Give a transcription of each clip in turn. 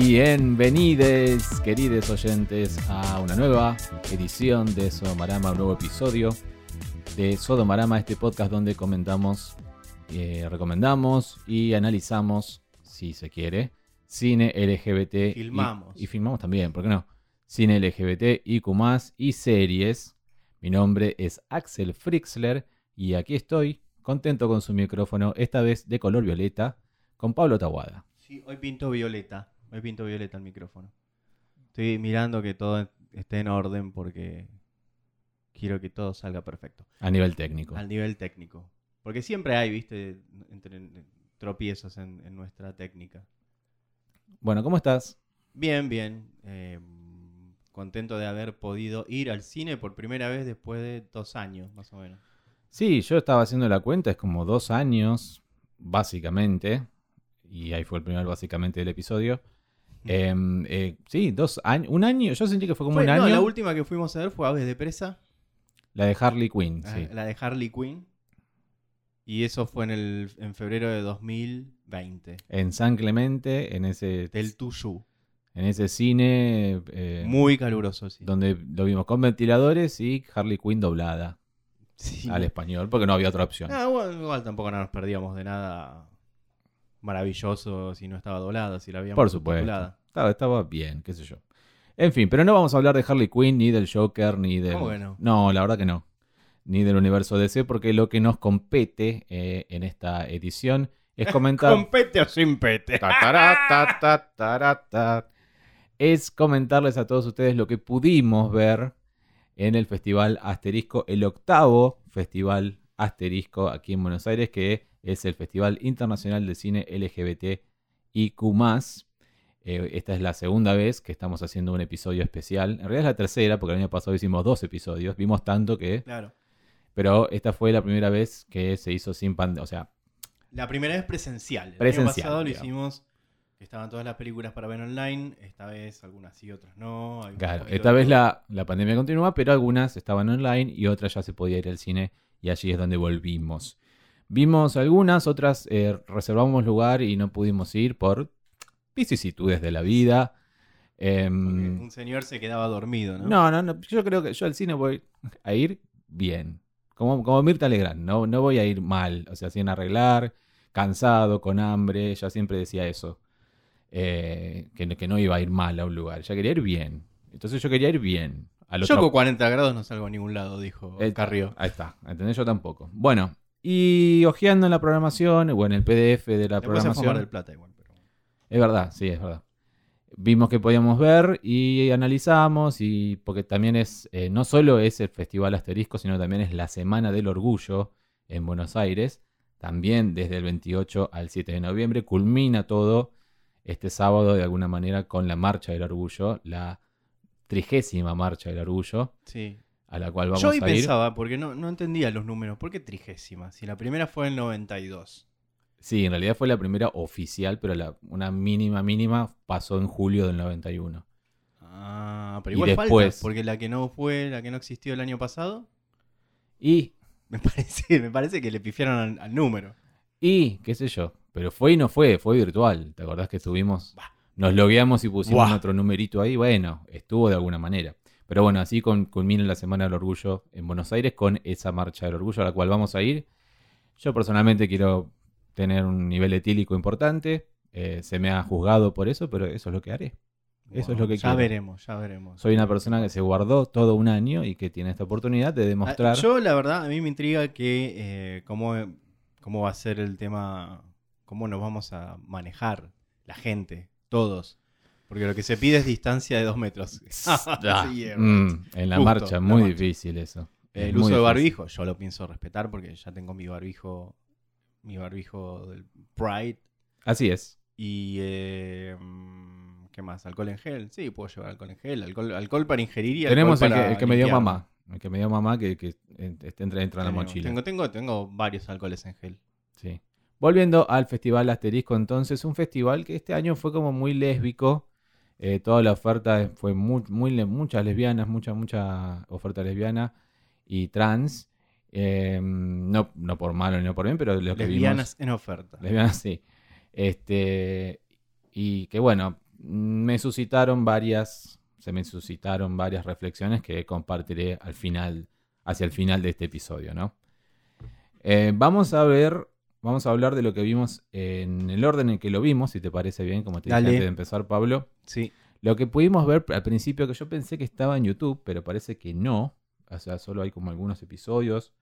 Bienvenidos, queridos oyentes, a una nueva edición de Sodomarama, un nuevo episodio de Sodomarama, este podcast donde comentamos, eh, recomendamos y analizamos, si se quiere, cine LGBT. y- Filmamos. Y, filmamos también, ¿por qué no? Cine LGBT, IQ+, y series. Mi nombre es Axel Frixler y aquí estoy, contento con su micrófono, esta vez de color violeta, con Pablo Tawada. Sí, hoy pinto violeta. Hoy pinto violeta el micrófono. Estoy mirando que todo esté en orden porque quiero que todo salga perfecto. A nivel técnico. Al nivel técnico. Porque siempre hay, viste, entre, tropiezos en, en nuestra técnica. Bueno, ¿cómo estás? Bien, bien. eh, contento de haber podido ir al cine por primera vez después de dos años, más o menos. Sí, yo estaba haciendo la cuenta, es como dos años, básicamente, y ahí fue el primer básicamente del episodio. Em, eh, sí, dos años, un año, yo sentí que fue como Fue- un no, año. la última que fuimos a ver fue Aves de Presa, La de Harley Quinn, ah, sí. la de Harley Quinn. Y eso fue en, el, en febrero de 2020. En San Clemente, en ese, Del Tuyú. en ese cine eh, Muy caluroso, sí. donde lo vimos con ventiladores y Harley Quinn doblada Sí. al español, porque no había otra opción. Ah, bueno, igual tampoco no nos perdíamos de nada maravilloso si no estaba doblada, si la habíamos Por supuesto. Estaba, estaba bien, qué sé yo. En fin, pero no vamos a hablar de Harley Quinn, ni del Joker, ni del... ¿Cómo que no? No, la verdad que no. Ni del universo DC, porque lo que nos compete eh, en esta edición es comentar... ¿Con pete o sin pete? Ta, ta, ta. Es comentarles a todos ustedes lo que pudimos ver en el Festival Asterisco, el octavo Festival Asterisco aquí en Buenos Aires, que es el Festival Internacional de Cine LGBT IQ+. Eh, esta es la segunda vez que estamos haciendo un episodio especial. En realidad es la tercera, porque el año pasado hicimos dos episodios. Vimos tanto que... Claro. Pero esta fue la primera vez que se hizo sin pandemia. O sea, La primera vez presencial. El Presencial, año pasado lo hicimos que estaban todas las películas para ver online. Esta vez algunas sí, otras no. Claro, esta vez la, la pandemia continúa, pero algunas estaban online y otras ya se podía ir al cine y allí es donde volvimos. Vimos algunas, otras eh, reservamos lugar y no pudimos ir por vicisitudes de la vida. Em, un señor se quedaba dormido, ¿no? no, no, no, yo creo que yo al cine voy a ir bien. Como, como Mirta Legrand, no, no voy a ir mal, o sea, sin arreglar, cansado, con hambre, ella siempre decía eso, eh, que, no- que no iba a ir mal a un lugar, ella quería ir bien. Entonces yo quería ir bien. Al Yo otro- con 40 grados no salgo a ningún lado, dijo Eh, Carrió. Ahí está, ¿entendés? Yo tampoco. Bueno, y hojeando en la programación, o en el PDF de la Después programación. del Plata igual. Pero... Es verdad, sí, es verdad. Vimos que podíamos ver y analizamos, y porque también es, eh, no solo es el Festival Asterisco, sino también es la Semana del Orgullo en Buenos Aires. También desde el 28 al 7 de noviembre culmina todo este sábado de alguna manera con la Marcha del Orgullo, la trigésima Marcha del Orgullo, Sí. A la cual vamos Yo hoy a ir. pensaba, porque no, no entendía los números. ¿Por qué trigésima? Si la primera fue en 92. Sí, en realidad fue la primera oficial, pero la, una mínima mínima pasó en julio del 91. Ah, pero igual después- falta, porque la que no fue, la que no existió el año pasado, Y, me parece, me parece que le pifiaron al, al número. y, qué sé yo, pero fue y no fue, fue virtual. ¿Te acordás que estuvimos? Bah. Nos logueamos y pusimos otro numerito ahí. Bueno, estuvo de alguna manera. Pero bueno, así culmina la Semana del Orgullo en Buenos Aires con esa marcha del orgullo a la cual vamos a ir. Yo personalmente quiero tener un nivel etílico importante. eh, se me ha juzgado por eso, pero eso es lo que haré. Eso es lo que ya quiero. veremos, ya veremos. Soy una persona que se guardó todo un año y que tiene esta oportunidad de Ah, demostrar. Yo, la verdad, a mí me intriga que eh, cómo, cómo va a ser el tema, cómo nos vamos a manejar la gente, todos. Porque lo que se pide es distancia de dos metros. Ah, Sí, mm, en la Justo, marcha, la muy marcha. difícil eso. Es El uso de barbijo, yo lo pienso respetar porque ya tengo mi barbijo, mi barbijo del Pride. Así es. Y, eh, mm, ¿qué más? ¿Alcohol en gel? Sí, puedo llevar alcohol en gel. Alcohol, alcohol para ingerir y Tenemos alcohol el que, para el que me dio mamá. El que me dio mamá que, que eh, este entra dentro de la mochila. Tengo, tengo, tengo varios alcoholes en gel. Sí. Volviendo al Festival Asterisco, entonces, un festival que este año fue como muy lésbico. Eh, toda la oferta fue muy, muy muchas lesbianas, mucha, mucha oferta lesbiana y trans. Eh, no, no por malo ni no por bien, pero lo que Lesbianas vimos. en oferta. Lesbianas, sí. Este, y que bueno, me suscitaron varias, se me suscitaron varias reflexiones que compartiré al final, hacia el final de este episodio, ¿no? Eh, vamos a ver, vamos a hablar de lo que vimos en el orden en que lo vimos, si te parece bien, como te dije Dale. antes de empezar, Pablo. Sí. Lo que pudimos ver al principio, que yo pensé que estaba en YouTube, pero parece que no. O sea, solo hay como algunos episodios.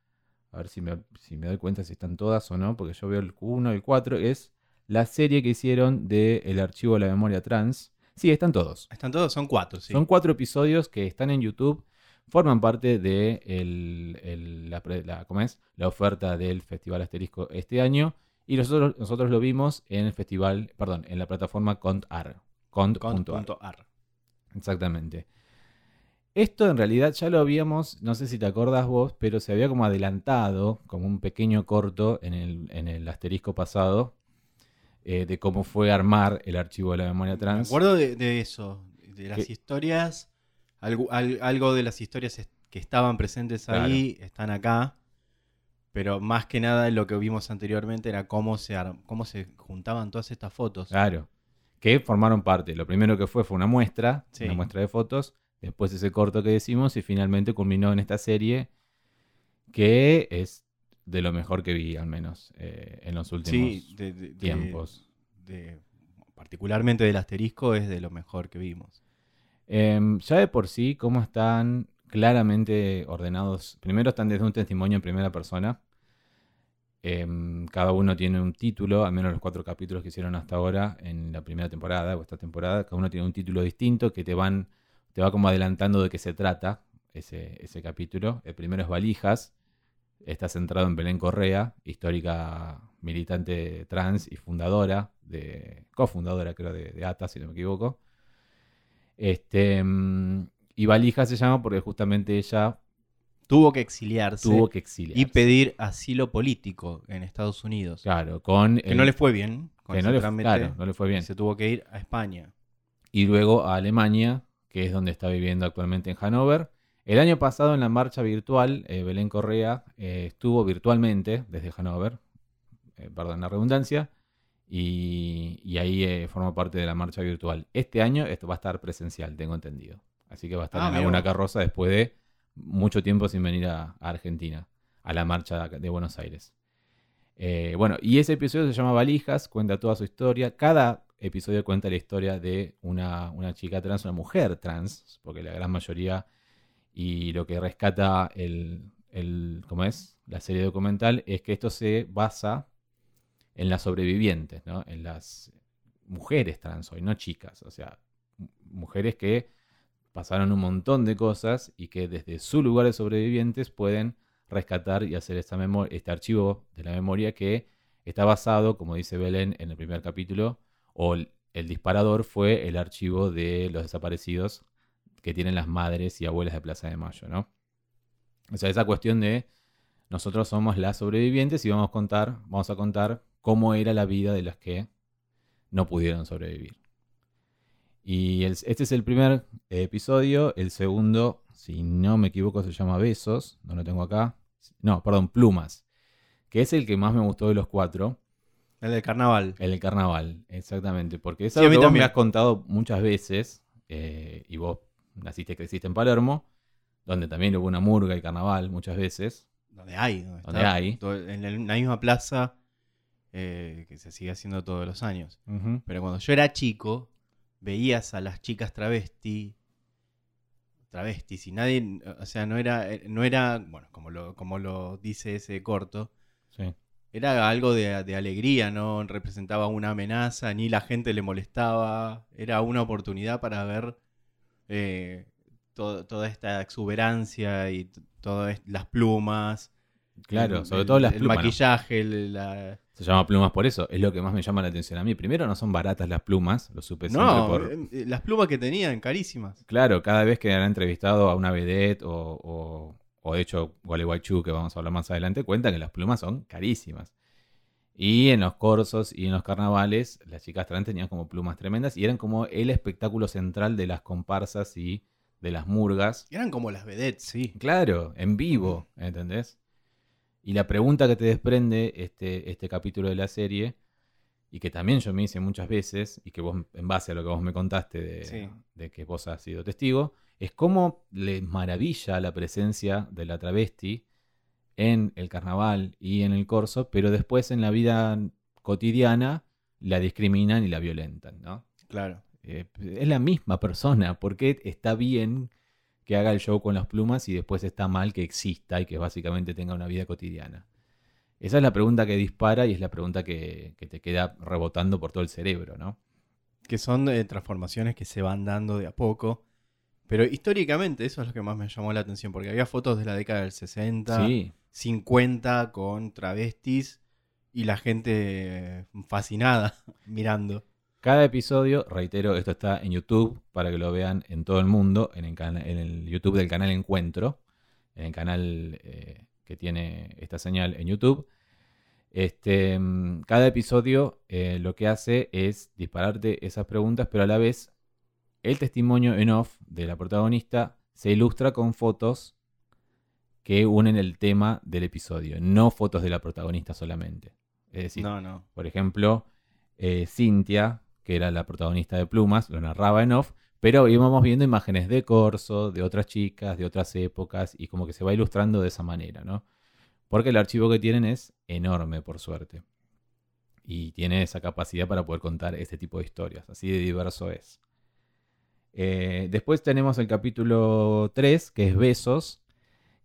A ver si me, si me doy cuenta si están todas o no, porque yo veo el 1 y el 4. Es la serie que hicieron de El Archivo de la Memoria Trans. Sí, están todos. Están todos, son cuatro, sí. Son cuatro episodios que están en YouTube. Forman parte de el- el- la, pre- la- ¿cómo es? la oferta del Festival Asterisco este año. Y nosotros, nosotros lo vimos en el festival, perdón, en la plataforma Cont.ar. Con Cont.ar. Exactamente. Esto en realidad ya lo habíamos, no sé si te acordás vos, pero se había como adelantado, como un pequeño corto en el, en el asterisco pasado, eh, de cómo fue armar el archivo de la memoria Me trans. acuerdo de, de eso, de las Que- historias, algo, al- algo de las historias que estaban presentes ahí están acá, pero más que nada lo que vimos anteriormente era cómo se, cómo se juntaban todas estas fotos. Claro. Que formaron parte. Lo primero que fue fue una muestra, Sí. una muestra de fotos, después ese corto que decimos y finalmente culminó en esta serie que es de lo mejor que vi, al menos, eh, en los últimos Sí, de- tiempos. de- particularmente del asterisco es de lo mejor que vimos. Em, ya de por sí, cómo están claramente ordenados. Primero están desde un testimonio en primera persona. Em, cada uno tiene un título, al menos los cuatro capítulos que hicieron hasta ahora en la primera temporada o esta temporada. Cada uno tiene un título distinto que te van, te va como adelantando de qué se trata ese, ese capítulo. El primero es Valijas. Está centrado en Belén Correa, histórica militante trans y fundadora, de, cofundadora creo de, de ATA, si no me equivoco. Este, mm, y Valija se llama porque justamente ella Tuvo que exiliarse tuvo que exiliarse. y pedir asilo político en Estados Unidos. Claro, con Que el- no le fue bien. con que no le, trámite, claro, no le fue bien. Se tuvo que ir a España. Y luego a Alemania, que es donde está viviendo actualmente en Hannover. El año pasado en la marcha virtual, eh, Belén Correa eh, estuvo virtualmente desde Hannover, eh, perdón la redundancia, y, y ahí eh, forma parte de la marcha virtual. Este año esto va a estar presencial, tengo entendido. Así que va a estar Ah, en alguna carroza después de mucho tiempo sin venir a, a Argentina, a la marcha de Buenos Aires. Eh, bueno, y ese episodio se llama Valijas, cuenta toda su historia. Cada episodio cuenta la historia de una, una chica trans, una mujer trans, porque la gran mayoría y lo que rescata el, el, ¿cómo es? La serie documental es que esto se basa en las sobrevivientes, ¿no? En las mujeres trans hoy, no chicas, o sea, mujeres que pasaron un montón de cosas y que desde su lugar de sobrevivientes pueden rescatar y hacer esta este archivo de la memoria que está basado, como dice Belén en el primer capítulo, o el, el disparador fue el archivo de los desaparecidos que tienen las madres y abuelas de Plaza de Mayo, ¿no? O sea, esa cuestión de nosotros somos las sobrevivientes y vamos a contar, vamos a contar cómo era la vida de las que no pudieron sobrevivir. Y el- este es el primer episodio. El segundo, si no me equivoco, se llama Besos. No lo tengo acá. No, perdón, Plumas. Que es el que más me gustó de los cuatro. El del carnaval. El del carnaval, exactamente. Porque es Sí, algo que vos me has contado muchas veces. eh, y vos naciste y creciste en Palermo. Donde también hubo una murga y carnaval muchas veces. Donde hay. Donde, Donde está hay. en la misma plaza eh, que se sigue haciendo todos los años. Pero cuando yo era chico, veías a las chicas travesti, travestis, y nadie, o sea, no era, eh, no era, bueno, como lo, como lo dice ese corto, Sí. era algo de, de alegría, no representaba una amenaza, ni la gente le molestaba, era una oportunidad para ver eh, to- toda esta exuberancia y todas las plumas. Claro, el- sobre el- todo las el plumas. ¿no? maquillaje, el- la, Se llama plumas por eso. Es lo que más me llama la atención a mí. Primero, no son baratas las plumas. Lo supe No, por. eh, eh, las plumas que tenían, carísimas. Claro, cada vez que han entrevistado a una vedette o, o, o de hecho Gualeguaychú, que vamos a hablar más adelante, cuentan que las plumas son carísimas. Y en los corsos y en los carnavales, las chicas trans tenían como plumas tremendas y eran como el espectáculo central de las comparsas y de las murgas. Eran como las vedettes, sí. Claro, en vivo, ¿entendés? Y la pregunta que te desprende este, este capítulo de la serie y que también yo me hice muchas veces, y que vos, en base a lo que vos me contaste de, Sí. de que vos has sido testigo, es cómo le maravilla la presencia de la travesti en el carnaval y en el corso, pero después en la vida cotidiana la discriminan y la violentan, ¿no? Claro. Eh, es la misma persona, porque está bien que haga el show con las plumas y después está mal que exista y que básicamente tenga una vida cotidiana? Esa es la pregunta que dispara y es la pregunta que, que te queda rebotando por todo el cerebro, ¿no? Que son eh, transformaciones que se van dando de a poco. Pero históricamente eso es lo que más me llamó la atención, porque había fotos de la década del 60, Sí, 50 con travestis y la gente fascinada mirando. Cada episodio, reitero, esto está en YouTube para que lo vean en todo el mundo, en el, cana- en el YouTube del canal Encuentro, en el canal eh, que tiene esta señal en YouTube. Este, mm, cada episodio eh, lo que hace es dispararte esas preguntas, pero a la vez el testimonio en off de la protagonista se ilustra con fotos que unen el tema del episodio, no fotos de la protagonista solamente. Es decir, No, no. por ejemplo, eh, Cintia, que era la protagonista de Plumas, lo narraba en off, pero íbamos viendo imágenes de Corso, de otras chicas, de otras épocas, y como que se va ilustrando de esa manera, ¿no? Porque el archivo que tienen es enorme, por suerte. Y tiene esa capacidad para poder contar este tipo de historias, así de diverso es. Eh, después tenemos el capítulo 3, que es Besos,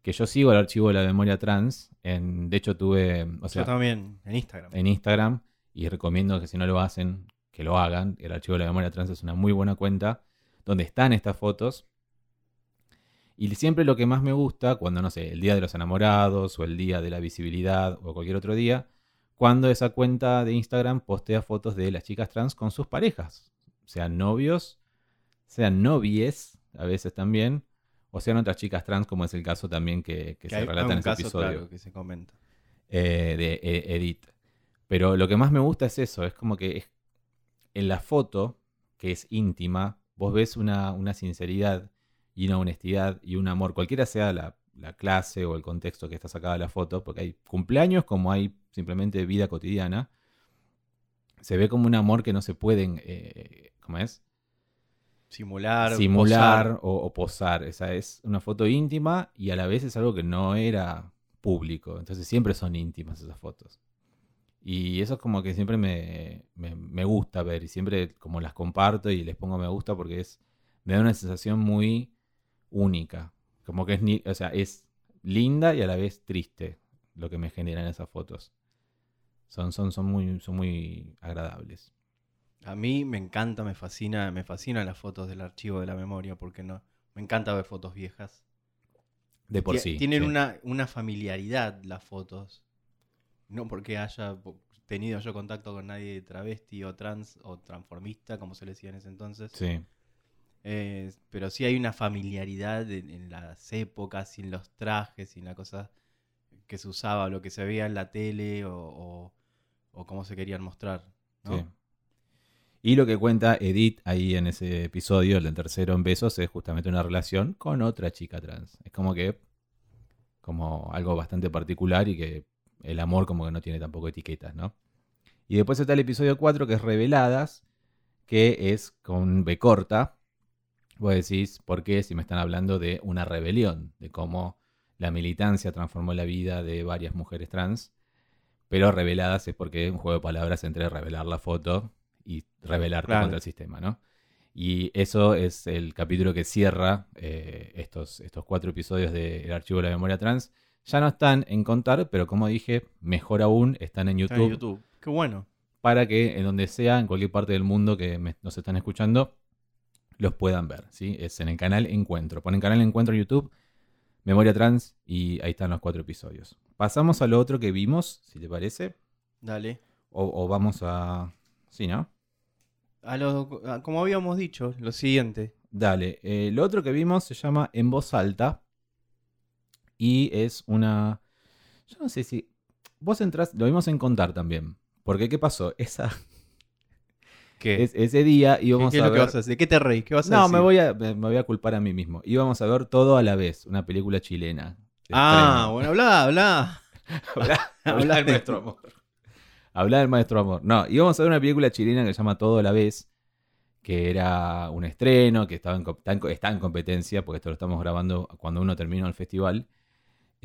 que yo sigo el archivo de la memoria trans. En, de hecho, tuve, o sea, Yo también, en Instagram. en Instagram y recomiendo que si no lo hacen, que lo hagan. El archivo de la memoria trans es una muy buena cuenta donde están estas fotos. Y siempre lo que más me gusta, cuando no sé, el día de los enamorados o el día de la visibilidad o cualquier otro día, cuando esa cuenta de Instagram postea fotos de las chicas trans con sus parejas, sean novios, sean novies, a veces también, o sean otras chicas trans, como es el caso también que, que Que se hay relata en ese episodio claro, que se comenta. eh, de E- Edith. Pero lo que más me gusta es eso, es como que es- en la foto, que es íntima, vos ves una, una sinceridad y una honestidad y un amor, cualquiera sea la, la clase o el contexto que está sacada la foto, porque hay cumpleaños como hay simplemente vida cotidiana, se ve como un amor que no se pueden, eh, ¿cómo es? Simular, simular posar. o, o posar. Esa es una foto íntima y a la vez es algo que no era público. Entonces siempre son íntimas esas fotos. Y eso es como que siempre me, me- me gusta ver y siempre como las comparto y les pongo me gusta porque es me da una sensación muy única. Como que es, ni- o sea, es linda y a la vez triste lo que me generan esas fotos. Son, son, son, muy, son muy agradables. A mí me encanta, me fascina, me fascinan las fotos del archivo de la memoria porque no, me encanta ver fotos viejas. De por sí. Tienen sí. Una, una familiaridad las fotos. No porque haya tenido yo contacto con nadie travesti o trans o transformista, como se le decía en ese entonces. Sí. Eh, pero sí hay una familiaridad en, en las épocas, y en los trajes, y en la cosa que se usaba, lo que se veía en la tele o, o, o cómo se querían mostrar. ¿no? Sí. Y lo que cuenta Edith ahí en ese episodio, el del tercero en besos, es justamente una relación con otra chica trans. Es como que, como algo bastante particular y que el amor como que no tiene tampoco etiquetas, ¿no? Y después está el episodio 4 que es Reveladas, que es con B corta. Vos decís, ¿por qué si me están hablando de una rebelión? De cómo la militancia transformó la vida de varias mujeres trans. Pero reveladas es porque es un juego de palabras entre revelar la foto y rebelarte Claro. contra el sistema, ¿no? Y eso es el capítulo que cierra eh, estos, estos cuatro episodios del Archivo de la Memoria Trans. Ya no están en contar, pero como dije, mejor aún, están en Está YouTube, en YouTube. Qué bueno. para que en donde sea, en cualquier parte del mundo que me- nos están escuchando, los puedan ver. ¿sí? Es en el canal Encuentro. Ponen canal Encuentro en YouTube, Memoria Trans, y ahí están los cuatro episodios. Pasamos a lo otro que vimos, si te parece. Dale. O, o vamos a... Sí, ¿no? A lo, a- como habíamos dicho, lo siguiente. Dale. eh, lo otro que vimos se llama En Voz Alta. Y es una... Yo no sé si... Vos entras... Lo vimos en contar también. Porque, ¿qué pasó? Esa, ¿Qué? es- ese día ¿Qué, íbamos qué es a lo que ver... vas a hacer? ¿De qué te reís? ¿Qué vas a No, decir? me voy, a, me voy a culpar a mí mismo. Íbamos a ver todo a la vez. Una película chilena. Ah, estreno. bueno, habla, habla. Habla, habla habla de de- nuestro amor. Hablar del maestro amor. No, íbamos a ver una película chilena que se llama Todo a la vez, que era un estreno, que estaba en, está, en, competencia, porque esto lo estamos grabando cuando uno terminó el festival.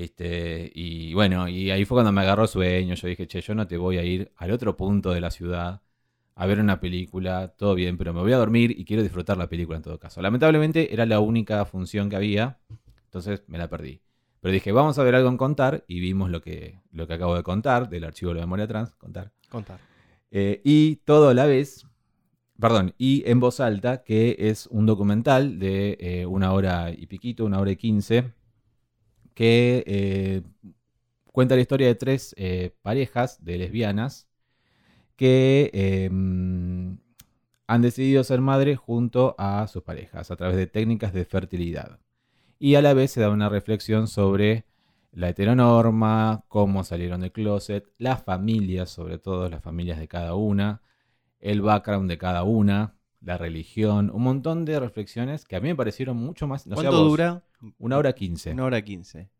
Este, y bueno, y ahí fue cuando me agarró sueño. Yo dije, che, yo no te voy a ir al otro punto de la ciudad a ver una película, todo bien, pero me voy a dormir y quiero disfrutar la película en todo caso. Lamentablemente era la única función que había, entonces me la perdí. Pero dije, vamos a ver algo en contar y vimos lo que, lo que acabo de contar del archivo de la memoria trans, contar. Contar. Eh, y todo a la vez, perdón, y en voz alta, que es un documental de eh, una hora y piquito, una hora y quince, que eh, cuenta la historia de tres parejas de lesbianas que em, han decidido ser madres junto a sus parejas a través de técnicas de fertilidad. Y a la vez se da una reflexión sobre la heteronorma, cómo salieron del closet, las familias, sobre todo las familias de cada una, el background de cada una, la religión, un montón de reflexiones que a mí me parecieron mucho más... ¿Cuánto dura? Una hora quince. Una hora quince.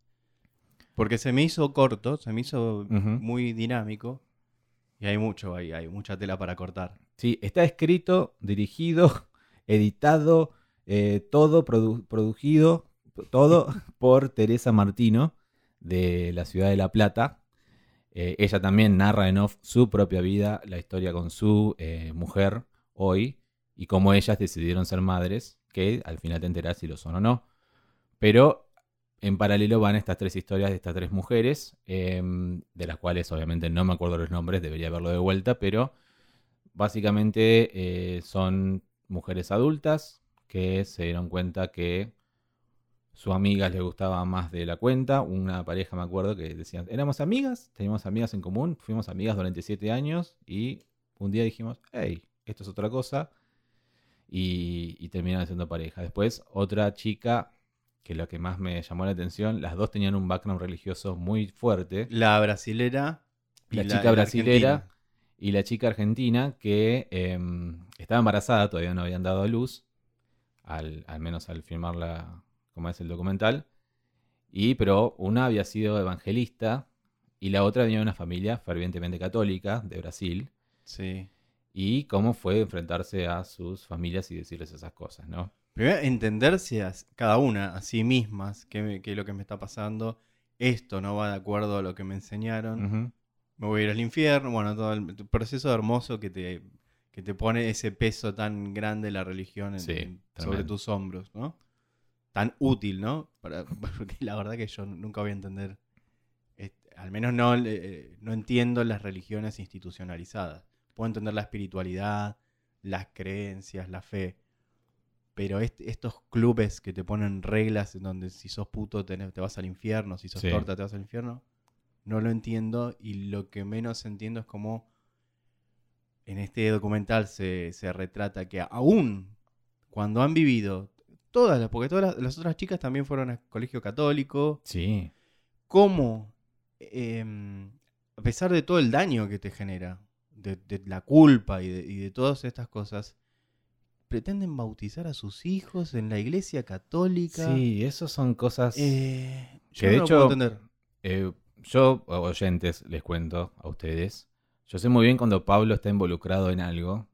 Porque se me hizo corto, se me hizo muy dinámico. Y hay mucho ahí, hay mucha tela para cortar. Sí, está escrito, dirigido, editado, eh, todo producido, todo por Teresa Martino de la ciudad de La Plata. Eh, ella también narra en off su propia vida, la historia con su eh, mujer hoy y cómo ellas decidieron ser madres, que al final te enterás si lo son o no. Pero en paralelo van estas tres historias de estas tres mujeres, em, de las cuales obviamente no me acuerdo los nombres, debería verlo de vuelta, pero básicamente eh, son mujeres adultas que se dieron cuenta que su amiga les gustaba más de la cuenta. Una pareja, me acuerdo, que decían, éramos amigas, teníamos amigas en común, fuimos amigas durante siete años y un día dijimos, hey, esto es otra cosa. Y, y terminaron siendo pareja. Después, otra chica que lo que más me llamó la atención, las dos tenían un background religioso muy fuerte. La brasilera. La, chica brasilera y la chica argentina que em, estaba embarazada, todavía no habían dado a luz, al, menos al filmar la, como es el documental. Y, pero una había sido evangelista y la otra venía de una familia fervientemente católica de Brasil. Sí. Y cómo fue enfrentarse a sus familias y decirles esas cosas, ¿no? Primero, entenderse a cada una, a sí mismas, qué, es lo que me está pasando, esto no va de acuerdo a lo que me enseñaron, me voy a ir al infierno, bueno, todo el proceso hermoso que te, que te pone ese peso tan grande la religión sobre tus hombros, ¿no? Tan útil, ¿no? porque la verdad que yo nunca voy a entender, al menos no, eh, no entiendo las religiones institucionalizadas. Puedo entender la espiritualidad, las creencias, la fe pero estos clubes que te ponen reglas en donde si sos puto te, vas al infierno, si sos torta te vas al infierno, no lo entiendo y lo que menos entiendo es cómo en este documental se, retrata que aún cuando han vivido todas las, porque todas las, otras chicas también fueron a colegio católico, sí. cómo em, a pesar de todo el daño que te genera, de, la culpa y de todas estas cosas, pretenden bautizar a sus hijos en la iglesia católica. Sí, eso son cosas eh, que de hecho, entender. Eh, yo, oyentes, les cuento a ustedes, yo sé muy bien cuando Pablo está involucrado en algo,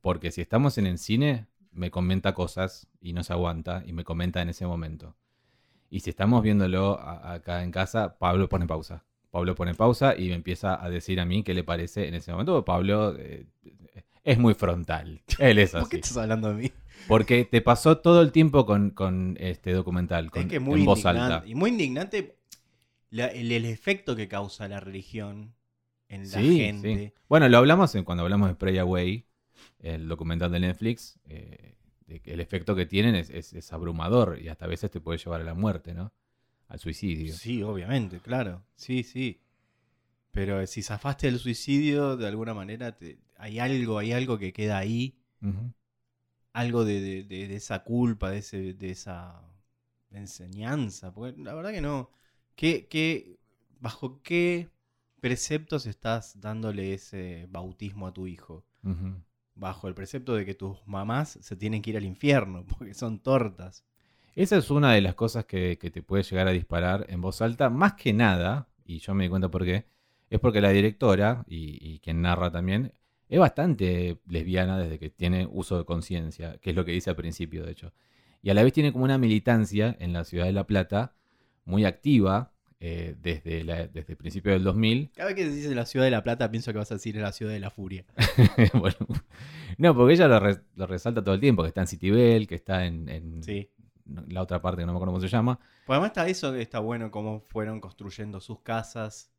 porque si estamos en el cine, me comenta cosas y no se aguanta y me comenta en ese momento. Y si estamos viéndolo acá en casa, Pablo pone pausa. Pablo pone pausa y me empieza a decir a mí qué le parece en ese momento. Pablo eh, es muy frontal. Él es así. ¿Por qué estás hablando de mí? Porque te pasó todo el tiempo con, este documental, con, que muy en voz alta. Y muy indignante el, efecto que causa la religión en la gente. Bueno, lo hablamos en, cuando hablamos de Pray Away, el documental de Netflix. Eh, el efecto que tienen es, abrumador y hasta a veces te puede llevar a la muerte, ¿no? Al suicidio. Sí, obviamente, claro. Sí, sí. Pero si zafaste del suicidio, de alguna manera te, hay algo, hay algo que queda ahí. Algo de, esa culpa, de, ese, de esa enseñanza. Porque la verdad que no. ¿Qué, bajo qué preceptos estás dándole ese bautismo a tu hijo? Bajo el precepto de que tus mamás se tienen que ir al infierno, porque son tortas. Esa es una de las cosas que, que te puede llegar a disparar en voz alta, más que nada, y yo me di cuenta por qué, es porque la directora, y, y quien narra también, es bastante lesbiana desde que tiene uso de conciencia, que es lo que dice al principio, de hecho. Y a la vez tiene como una militancia en la ciudad de La Plata muy activa eh, desde, la- desde el principio del 2000. Cada vez que dices la ciudad de La Plata, pienso que vas a decir la ciudad de la furia. Bueno, no, porque ella lo, re- lo resalta todo el tiempo, que está en Citibel, que está en, en Sí. la otra parte que no me acuerdo cómo se llama. Pues además está eso que está bueno, cómo fueron construyendo sus casas.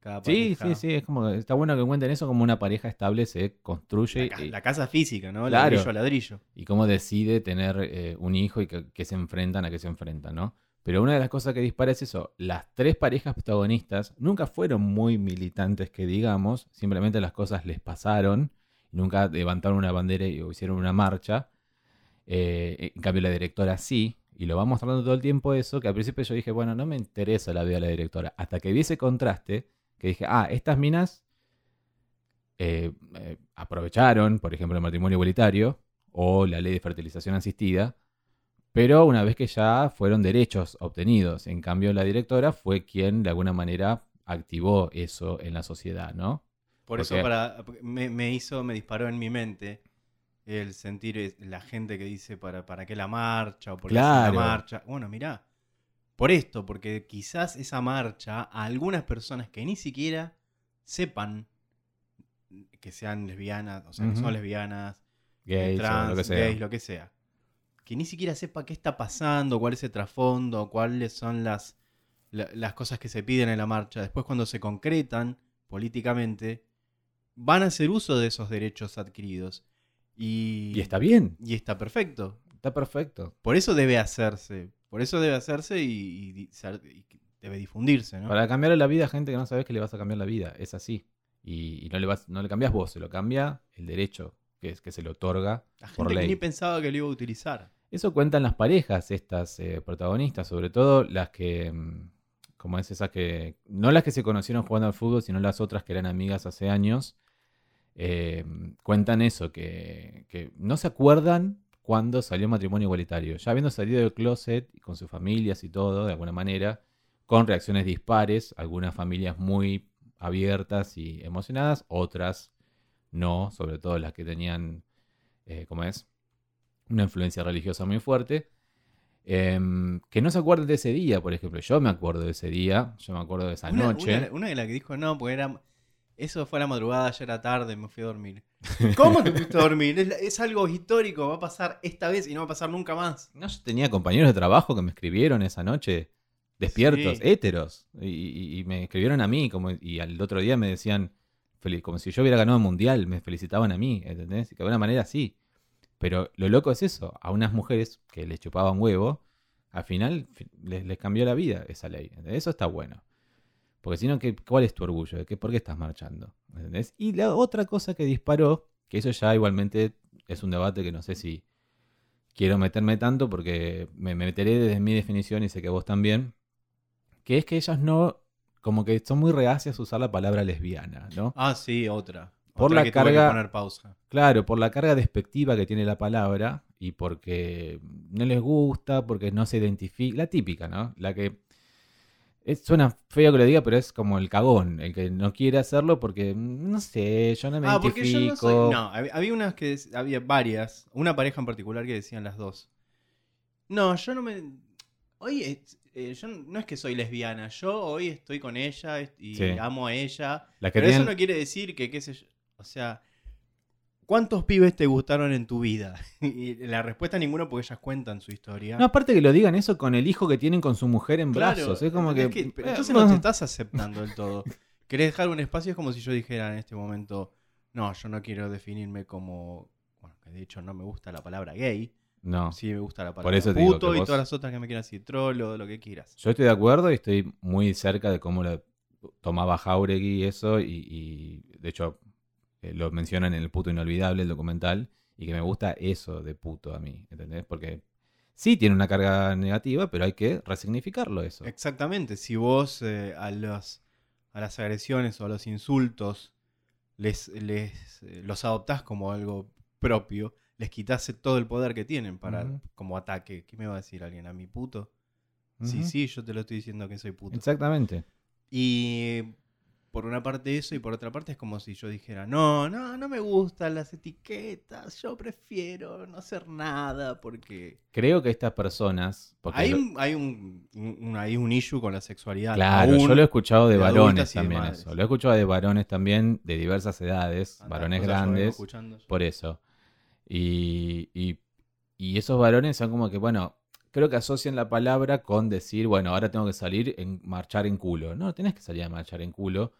Cada Sí, sí, sí, es como, está bueno que cuenten eso como una pareja estable se construye La, ca- y, la casa física, ¿no? Claro. Ladrillo a ladrillo. y cómo decide tener eh, un hijo y que, que se enfrentan a que se enfrentan, ¿no? Pero una de las cosas que dispara es eso, las tres parejas protagonistas nunca fueron muy militantes que digamos, simplemente las cosas les pasaron, nunca levantaron una bandera y o hicieron una marcha. Eh, en cambio la directora sí, y lo va mostrando todo el tiempo eso, que al principio yo dije, bueno, no me interesa la vida de la directora, hasta que vi ese contraste, que dije, ah, estas minas eh, eh, aprovecharon, por ejemplo, el matrimonio igualitario o la ley de fertilización asistida, pero una vez que ya fueron derechos obtenidos. En cambio, la directora fue quien de alguna manera activó eso en la sociedad, ¿no? Por eso para, me, me hizo, me disparó en mi mente el sentir es- la gente que dice para, para qué la marcha o por qué Claro. la marcha. Bueno, mirá, por esto, porque quizás esa marcha a algunas personas que ni siquiera sepan que sean lesbianas, o sea, que Ujú. son lesbianas, Gays trans, lo que sea. gays, lo que sea. Que ni siquiera sepa qué está pasando, cuál es el trasfondo, cuáles son las, la- las cosas que se piden en la marcha. Después cuando se concretan políticamente, van a hacer uso de esos derechos adquiridos. Y, Y está bien, y está perfecto. está perfecto. Por eso debe hacerse. Por eso debe hacerse y, debe difundirse, ¿no? Para cambiarle la vida a gente que no sabes que le vas a cambiar la vida, es así. Y, y no, le vas, no le cambias vos, se lo cambia el derecho que, es, que se le otorga La gente por que ley. ni pensaba que lo iba a utilizar. Eso cuentan las parejas, estas eh, protagonistas, sobre todo las que, mm, como es esas que, no las que se conocieron jugando al fútbol, sino las otras que eran amigas hace años, eh, cuentan eso, que, que no se acuerdan cuando salió matrimonio igualitario. Ya habiendo salido del closet y con sus familias y todo, de alguna manera, con reacciones dispares, algunas familias muy abiertas y emocionadas, otras no, sobre todo las que tenían, eh, ¿cómo es? Una influencia religiosa muy fuerte. Em, que no se acuerden de ese día, por ejemplo. Yo me acuerdo de ese día, yo me acuerdo de esa Una, noche. una- una de las que dijo no, porque era. Eso fue a la madrugada, ya era tarde, me fui a dormir. ¿Cómo te fuiste a dormir? Es, es algo histórico, va a pasar esta vez y no va a pasar nunca más. No, yo tenía compañeros de trabajo que me escribieron esa noche, despiertos, Sí. héteros, y, me escribieron a mí, como, y al otro día me decían, como si yo hubiera ganado el mundial, me felicitaban a mí, ¿entendés? Que de alguna manera sí. Pero lo loco es eso, a unas mujeres que les chupaban huevo, al final fi- les, les cambió la vida esa ley. ¿entendés? Eso está bueno. Porque si no, ¿qué- ¿cuál es tu orgullo? ¿De qué, ¿Por qué estás marchando? ¿Entendés? Y la otra cosa que disparó, que eso ya igualmente es un debate que no sé si quiero meterme tanto porque me, me meteré desde mi definición y sé que vos también, que es que ellas no, como que son muy reacias a usar la palabra lesbiana, ¿no? Ah, sí, otra. Por Otra la que carga- poner pausa. Claro, por la carga despectiva que tiene la palabra y porque no les gusta, porque no se identifica, la típica, ¿no? La que es- suena feo que lo diga, pero es como el cagón, el que no quiere hacerlo porque, no sé, yo no me Ah, porque identifico. yo no soy. No, hab- había unas que. Había varias. Una pareja en particular que decían las dos. No, yo no me. Hoy es- eh, yo no es que soy lesbiana. Yo hoy estoy con ella y Sí. amo a ella. La que Pero eso no quiere decir que, qué sé yo. O sea. ¿Cuántos pibes te gustaron en tu vida? Y la respuesta ninguno porque ellas cuentan su historia. No, aparte que lo digan eso con el hijo que tienen con su mujer en Claro, brazos. Es como que. ¿entendés pero eh, entonces no te estás aceptando del todo. Querés dejar un espacio, es como si yo dijera en este momento, no, yo no quiero definirme como, bueno, que de hecho no me gusta la palabra gay, No. sí me gusta la palabra Por eso te digo puto que y vos- todas las otras que me quieras decir, trolo, lo que quieras. Yo estoy de acuerdo y estoy muy cerca de cómo lo tomaba Jauregui y eso. Y, y, de hecho, eh, lo mencionan en El puto inolvidable, el documental. Y que me gusta eso de puto a mí. ¿Entendés? Porque sí tiene una carga negativa, pero hay que resignificarlo eso. Exactamente, si vos eh, a, los, a las agresiones o a los insultos les, les eh, los adoptás como algo propio, les quitas todo el poder que tienen para como ataque. ¿Qué me va a decir alguien? ¿A mi puto? Sí, sí, yo te lo estoy diciendo que soy puto. Exactamente. Y por una parte eso y por otra parte es como si yo dijera, no, no, no me gustan las etiquetas, yo prefiero no hacer nada porque... Creo que estas personas... Hay, un, hay, un, un issue con la sexualidad. Claro, yo lo he escuchado de, varones también eso. Lo he escuchado de varones también de diversas edades, varones grandes. Por eso. Y, y, y esos varones son como que, bueno, creo que asocian la palabra con decir, bueno, ahora tengo que salir en marchar en culo. No, tenés que salir a marchar en culo.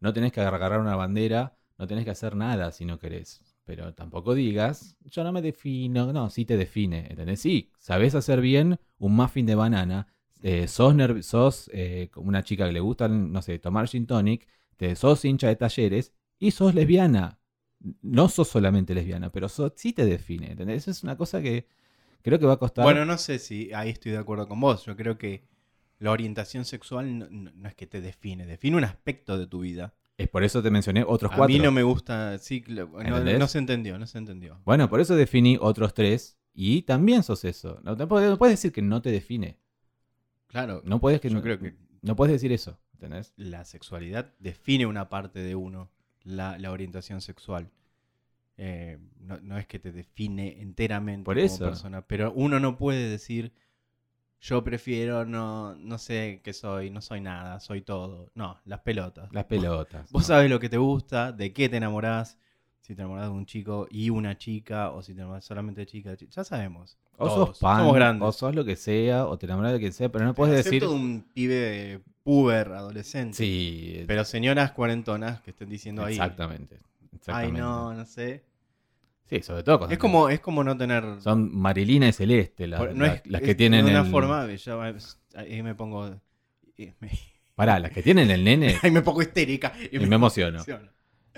No tenés que agarrar una bandera. No tenés que hacer nada si no querés. Pero tampoco digas, yo no me defino. No, sí te define. ¿Entendés? Sí, sabés hacer bien un muffin de banana. Eh, sos sos eh, una chica que le gusta, no sé, tomar gin tonic. Te, sos hincha de talleres y sos lesbiana. No sos solamente lesbiana, pero sí te define. ¿entendés? Es una cosa que Creo que va a costar. Bueno, no sé si ahí estoy de acuerdo con vos. Yo creo que la orientación sexual no, es que te define, define un aspecto de tu vida. Es por eso te mencioné otros cuatro. A mí no me gusta, sí, no, se entendió, no se entendió. Bueno, por eso definí otros tres y también sos eso. No, puedes, decir que no te define. Claro. No puedes que, no, creo que no puedes decir eso, ¿entendés? La sexualidad define una parte de uno, la, la orientación sexual. Eh, no, es que te define enteramente Por como persona, pero uno no puede decir yo prefiero no, no sé qué soy, no soy nada, soy todo. No, las pelotas. Las pelotas. Vos, sabés lo que te gusta, de qué te enamorás, si te enamorás de un chico y una chica, o si te enamorás solamente de chica, ya sabemos. O sos pan, somos grandes. o sos lo que sea, o te enamorás de quien sea, pero no puedes decir. un pibe puber, adolescente. Sí. Pero señoras cuarentonas que estén diciendo ahí. Exactamente. Ay, no, no sé. Sí, sobre todo. Es como, es como no tener. Son Marilina y Celeste las, que tienen. De una forma, yo ahí me pongo. Pará, las que tienen el nene. ahí me pongo histérica. Y, me, emociono.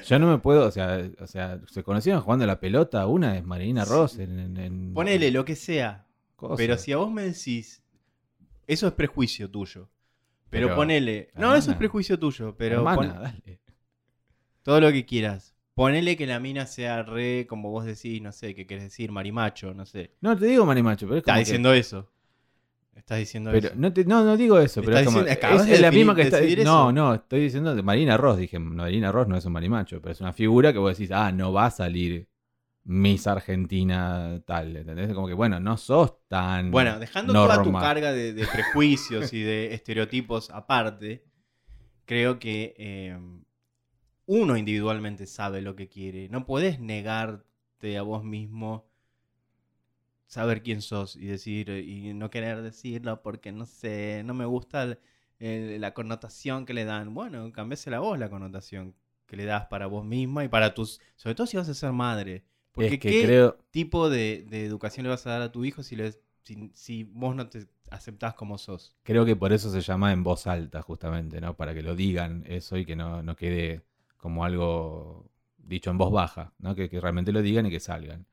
Yo no me puedo, o sea, o sea, se conocieron jugando la pelota, una es Marilina Ross en, Ponele lo que sea. Pero si a vos me decís, eso es prejuicio tuyo. Pero, ponele. No, eso es prejuicio tuyo, pero. dale. Todo lo que quieras. Ponele que la mina sea re, como vos decís, no sé, ¿qué querés decir? Marimacho, no sé. No te digo marimacho, pero es como. Estás diciendo eso. Estás diciendo pero eso. No, no, no digo eso, pero es como. Es, la misma que está. No, no, estoy diciendo de Marina Ross. Dije, Marina Ross no es un marimacho, pero es una figura que vos decís, ah, no va a salir Miss Argentina tal, ¿entendés? Como que, bueno, no sos tan. Bueno, dejando toda tu carga de, prejuicios y de estereotipos aparte, creo que. Eh, uno individualmente sabe lo que quiere. No puedes negarte a vos mismo saber quién sos y decir y no querer decirlo porque no sé, no me gusta la connotación que le dan. Bueno, cambiase la voz la connotación que le das para vos misma y para tus, sobre todo si vas a ser madre. Porque ¿qué tipo de, educación le vas a dar a tu hijo si, si, vos no te aceptás como sos? Creo que por eso se llama en voz alta, justamente, ¿no? Para que lo digan eso y que no, no quede como algo dicho en voz baja, ¿no? que, realmente lo digan y que salgan.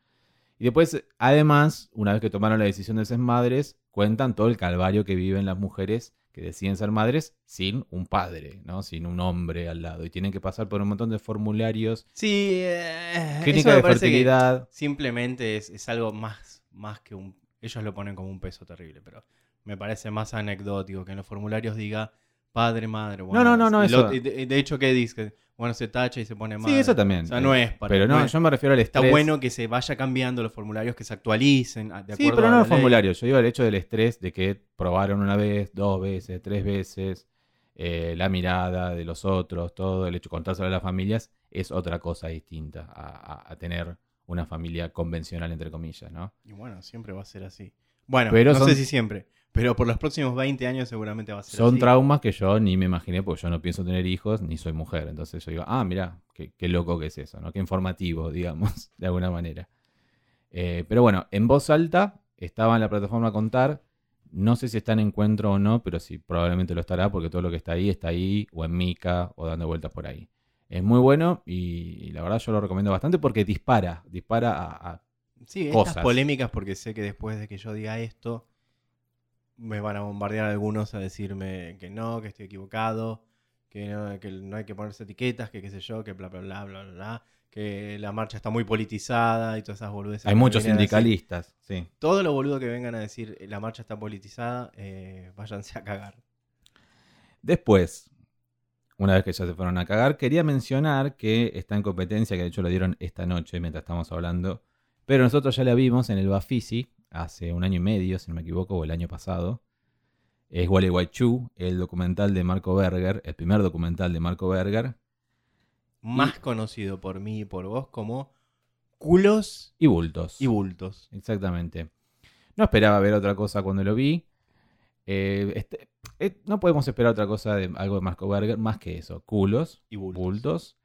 Y después, además, una vez que tomaron la decisión de ser madres, cuentan todo el calvario que viven las mujeres que deciden ser madres sin un padre, ¿no? Sin un hombre al lado. Y tienen que pasar por un montón de formularios. Sí, eh, clínica de fertilidad. simplemente es, es, algo más, más que un. Ellos lo ponen como un peso terrible, pero me parece más anecdótico que en los formularios diga padre, madre. no, no, no, no. Eso. de, hecho, ¿qué dice? Bueno, se tacha y se pone madre. Sí, eso también. O sea, no es para. Pero no, yo me refiero al estrés. Está bueno que se vaya cambiando los formularios, que se actualicen. De sí, pero no los formularios. Yo digo el hecho del estrés de que probaron una vez, dos veces, tres veces. Eh, la mirada de los otros, todo el hecho de contárselo a las familias es otra cosa distinta a, tener una familia convencional, entre comillas, ¿no? Y bueno, siempre va a ser así. Bueno, pero no sé si siempre. Pero por los próximos 20 años seguramente va a ser Son traumas que yo ni me imaginé, porque yo no pienso tener hijos, ni soy mujer. Entonces yo digo, ah, mira, qué, loco que es eso, ¿no? Qué informativo, digamos, de alguna manera. Eh, pero bueno, en voz alta estaba en la plataforma Contar. No sé si está en encuentro o no, pero sí, probablemente lo estará, porque todo lo que está ahí está ahí, o en Mica, o dando vueltas por ahí. Es muy bueno y, la verdad yo lo recomiendo bastante porque dispara, dispara a, a sí, estas polémicas, porque sé que después de que yo diga esto, me van a bombardear algunos a decirme que no, que estoy equivocado, que no, que no hay que ponerse etiquetas, que qué sé yo, que bla, bla, bla, bla, bla, que la marcha está muy politizada y todas esas boludeces. Hay muchos sindicalistas, sí. Todo lo boludo que vengan a decir eh, la marcha está politizada, eh, váyanse a cagar. Después, una vez que ya se fueron a cagar, quería mencionar que está en competencia, que de hecho lo dieron esta noche mientras estamos hablando, pero nosotros ya la vimos en el Bafisi hace un año y medio, si no me equivoco, o el año pasado. Es Wally White Chu, el documental de Marco Berger, el primer documental de Marco Berger. Más conocido por mí y por vos como Culos y Bultos. Y Bultos. Exactamente. No esperaba ver otra cosa cuando lo vi. Eh, este, eh, no podemos esperar otra cosa de algo de Marco Berger más que eso. Culos y bultos. bultos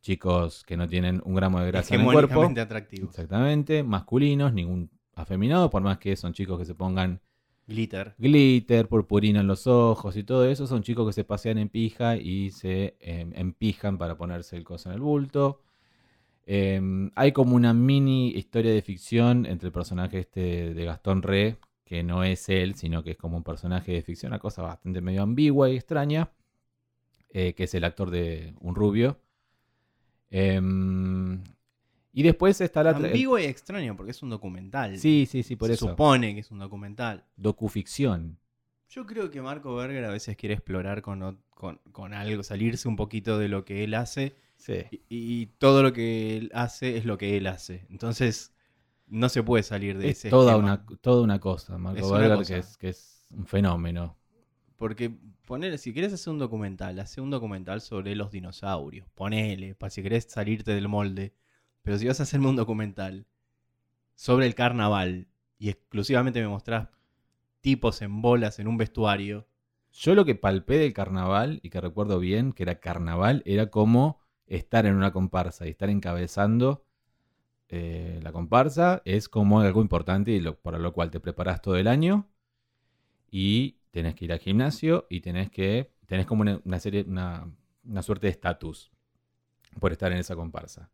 chicos que no tienen un gramo de grasa en el cuerpo. atractivos. Exactamente. Masculinos, ningún afeminado, por más que son chicos que se pongan glitter, glitter, purpurina en los ojos y todo eso. Son chicos que se pasean en pija y se em, empijan para ponerse el coso en el bulto. Em, hay como una mini historia de ficción entre el personaje este de Gastón Re, que no es él, sino que es como un personaje de ficción, una cosa bastante medio ambigua y extraña, eh, que es el actor de Un Rubio. Em, y después está la... Ambiguo y extraño, porque es un documental. Sí, sí, sí, por Se eso. supone que es un documental. Docuficción. Yo creo que Marco Berger a veces quiere explorar con, con, algo, salirse un poquito de lo que él hace. Sí. Y, todo lo que él hace es lo que él hace. Entonces, no se puede salir de es ese toda una Toda una cosa, Marco Es Berger, Que, es, que es un fenómeno. Porque poner, si querés hacer un documental, hace un documental sobre los dinosaurios. Ponele, para si querés salirte del molde. Pero si vas a hacerme un documental sobre el carnaval y exclusivamente me mostrás tipos en bolas en un vestuario. Yo lo que palpé del carnaval, y que recuerdo bien que era carnaval, era como estar en una comparsa y estar encabezando eh, la comparsa es como algo importante y para lo cual te preparas todo el año y tenés que ir al gimnasio y tenés que tenés como una, una serie una, una suerte de estatus por estar en esa comparsa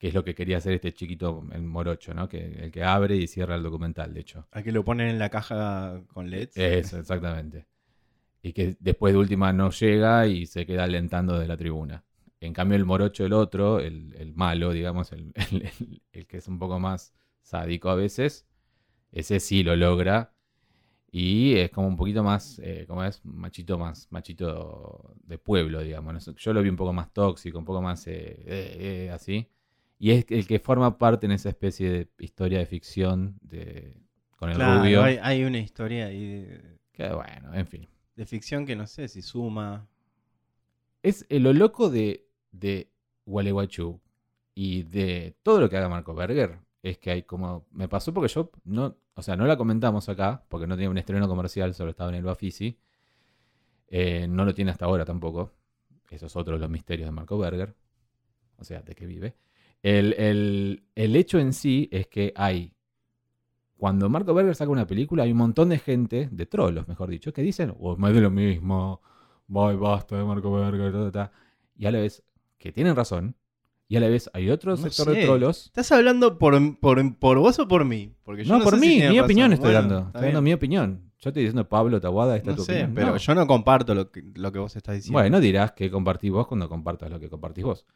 que es lo que quería hacer este chiquito el morocho no que el que abre y cierra el documental de hecho A que lo ponen en la caja con LEDs. eso exactamente y que después de última no llega y se queda alentando de la tribuna en cambio, el morocho, el otro, el, el malo, digamos, el, el, el, que es un poco más sádico a veces, ese sí lo logra. Y es como un poquito más, eh, como es, machito más, machito de pueblo, digamos. Yo lo vi un poco más tóxico, un poco más eh, eh, así. Y es el que forma parte en esa especie de historia de ficción de, con el claro, rubio. Hay, hay, una historia ahí de, que bueno, en fin. De ficción que no sé si suma. Es lo loco de, de Gualeguaychú y de todo lo que haga Marco Berger es que hay como. Me pasó porque yo no. O sea, no la comentamos acá, porque no tiene un estreno comercial, solo estaba en el Bafisi. Eh, no lo tiene hasta ahora tampoco. Eso es otro de los misterios de Marco Berger. O sea, de qué vive. El, el, el hecho en sí es que hay. Cuando Marco Berger saca una película, hay un montón de gente, de trolos, mejor dicho, que dicen, oh, más de lo mismo, voy, basta de Marco Berger, ta, ta, ta. y a la vez que tienen razón, y a la vez hay otro No sector sé. de trolos. ¿Estás hablando por, por, por vos o por mí? Porque yo No, no, por sé si mí, tiene mi razón. opinión estoy Bueno, dando. Estoy dando mi opinión. Yo estoy diciendo, Pablo Taguada, esta es No tu sé, opinión. pero yo no comparto lo que, lo que vos estás diciendo. Bueno, dirás que compartís vos cuando compartas lo que compartís vos.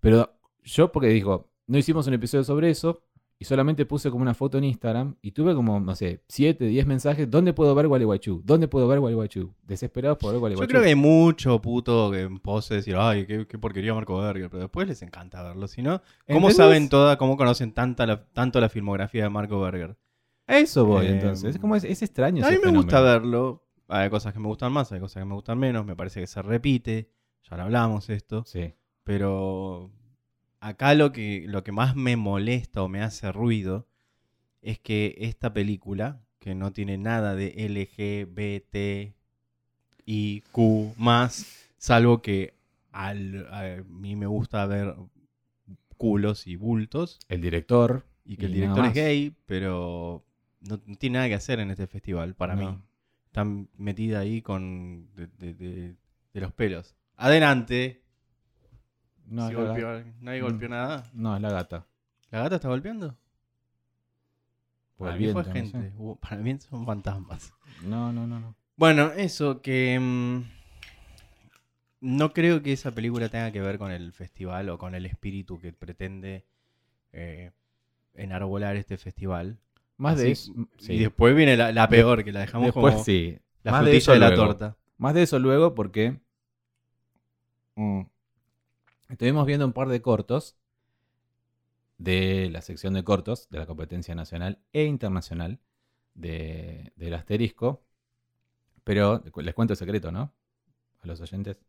Pero yo, porque dijo, no hicimos un episodio sobre eso y solamente puse como una foto en Instagram y tuve como, no sé, 7, 10 mensajes. ¿Dónde puedo ver Gualeguaychú? ¿Dónde puedo ver Gualeguaychú? Desesperados por ver Yo Gualeguaychú. creo que hay mucho puto que en pose decir, ay, qué, qué porquería Marco Berger, pero después les encanta verlo. Si no, ¿cómo ¿Entendés? saben toda, cómo conocen tanta la- tanto la filmografía de Marco Berger? A eso voy, Eh, entonces. Es como es, es extraño. A mí me gusta verlo. Hay cosas que me gustan más, hay cosas que me gustan menos. Me parece que se repite. Ya lo hablamos esto. Sí. Pero acá lo que, lo que más me molesta o me hace ruido es que esta película, que no tiene nada de LGBT y Q más, salvo que al- a mí me gusta ver culos y bultos El director. y que el director es gay, pero no, no tiene nada que hacer en este festival para No. mí. Está metida ahí con de, de- de- de los pelos. Adelante. No, Si es la golpeó- gata. nadie Mm. golpeó nada. no, es la gata. ¿La gata está golpeando? Por para el mí fue viento, no sé. gente. Hubo- Para mí son fantasmas. No, no, no, no. Bueno, eso que... mm, no creo que esa película tenga que ver con el festival o con el espíritu que pretende eh, enarbolar este festival. Más de eso. sí. Y después viene la, la peor, que la dejamos Después como sí. la Más de frutilla eso de, la luego. torta. Más de eso luego porque Mm. Estuvimos viendo un par de cortos de la sección de cortos de la competencia nacional e internacional de, del asterisco. Pero les cuento el secreto, ¿no? A los oyentes.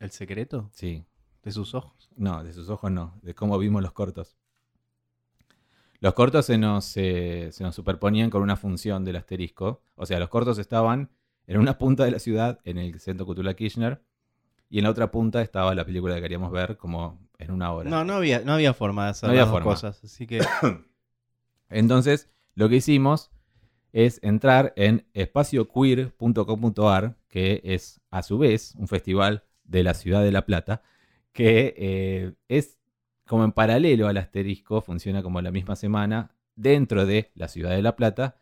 ¿El secreto? Sí. ¿De sus ojos? No, de sus ojos no, de cómo vimos los cortos. Los cortos se nos, eh, se nos superponían con una función del asterisco. O sea, los cortos estaban en una punta de la ciudad, en el centro Cutula Kirchner, y en la otra punta estaba la película que queríamos ver como en una hora. No, no había, no había forma de hacer No había las dos forma. cosas. Así que Entonces, lo que hicimos es entrar en espacioqueer.com.ar, que es a su vez un festival de la ciudad de La Plata, que eh, es como en paralelo al asterisco, funciona como la misma semana dentro de la ciudad de La Plata.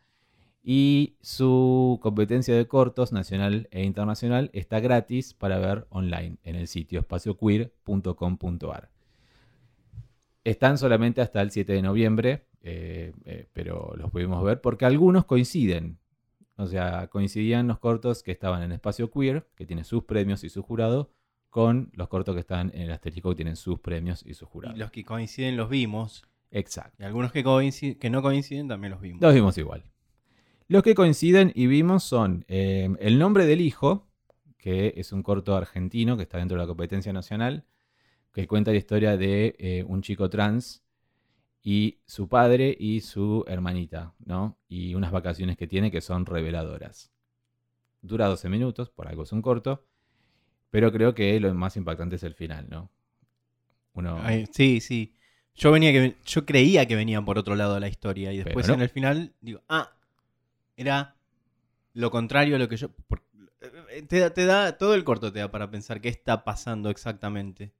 Y su competencia de cortos nacional e internacional está gratis para ver online en el sitio espacioqueer.com.ar. Están solamente hasta el 7 de noviembre, eh, eh, pero los pudimos ver porque algunos coinciden. O sea, coincidían los cortos que estaban en Espacio Queer, que tiene sus premios y su jurado, con los cortos que están en el asterisco, que tienen sus premios y su y jurado. los que coinciden los vimos. Exacto. Y algunos que, que no coinciden también los vimos. Los vimos igual. Los que coinciden y vimos son eh, El nombre del hijo, que es un corto argentino que está dentro de la competencia nacional, que cuenta la historia de eh, un chico trans y su padre y su hermanita, ¿no? Y unas vacaciones que tiene que son reveladoras. Dura 12 minutos, por algo es un corto, pero creo que lo más impactante es el final, ¿no? Uno... Ay, sí, sí. Yo venía que yo creía que venían por otro lado de la historia y después no. en el final digo, ah, era lo contrario a lo que yo por- eh, te, da- te da todo el corto te da para pensar qué está pasando exactamente.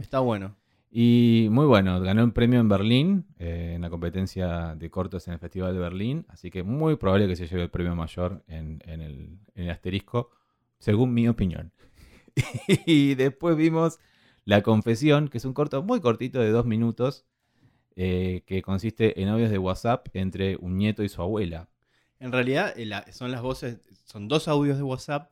Está bueno. Y muy bueno, ganó un premio en Berlín, eh, en la competencia de cortos en el Festival de Berlín, así que muy probable que se lleve el premio mayor en, en el, en el asterisco, según mi opinión. y después vimos La Confesión, que es un corto muy cortito de dos minutos, eh, que consiste en audios de WhatsApp entre un nieto y su abuela. En realidad eh, la- son las voces, son dos audios de WhatsApp,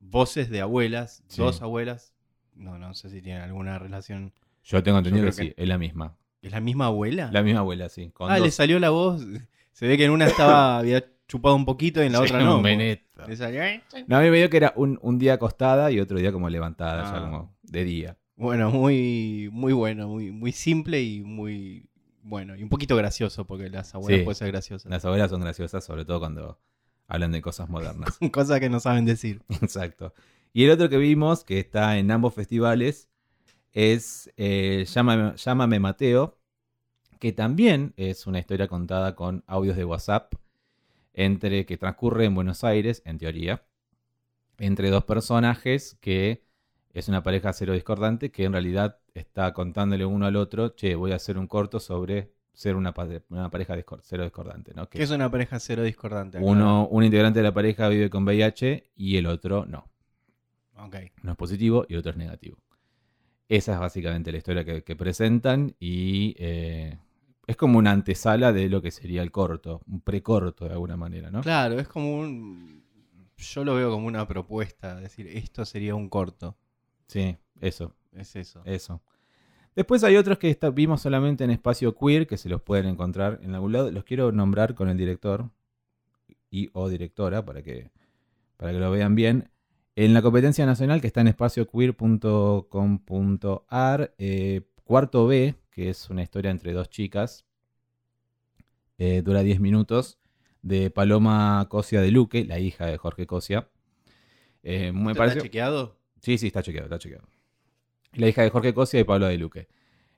voces de abuelas, Sí. dos abuelas. No, no sé si tienen alguna relación. Yo tengo entendido Yo que, sí, es la misma. ¿Es la misma abuela? La misma abuela, sí. con ah, le salió la voz. Se ve que en una estaba había chupado un poquito y en la Sí, otra no. un. Le salió, "Eh". No, a mí me dio que era un, un día acostada y otro día como levantada, ya Ah. como de día. Bueno, muy, muy bueno, muy, muy simple y muy bueno. Y un poquito gracioso, porque las abuelas Sí. pueden ser graciosas. Las abuelas son graciosas, sobre todo cuando hablan de cosas modernas. Cosas que no saben decir. Exacto. Y el otro que vimos, que está en ambos festivales, es eh, Llámame, Llámame Mateo, que también es una historia contada con audios de WhatsApp, entre que transcurre en Buenos Aires, en teoría, entre dos personajes que es una pareja cero discordante, que en realidad está contándole uno al otro, che, voy a hacer un corto sobre ser una, una pareja cero discordante, ¿no? Que Que es una pareja cero discordante. acá. uno, un integrante de la pareja vive con VIH y el otro no. Ok. Uno es positivo y el otro es negativo. Esa es básicamente la historia que, que presentan y eh, es como una antesala de lo que sería el corto, un precorto de alguna manera, ¿no? Claro, es como un. Yo lo veo como una propuesta. Es decir, esto sería un corto. Sí, eso, Es eso. eso. Después hay otros que está- vimos solamente en espacio queer, que se los pueden encontrar en algún lado. Los quiero nombrar con el director y o directora para que, para que lo vean bien. En la competencia nacional que está en espacioqueer.com.ar, eh, cuarto B, que es una historia entre dos chicas, eh, dura 10 minutos, de Paloma Cosia de Luque, la hija de Jorge Cosia. Eh, ¿Está chequeado? Sí, sí, está chequeado, está chequeado. La hija de Jorge Cosia y Pablo de Luque.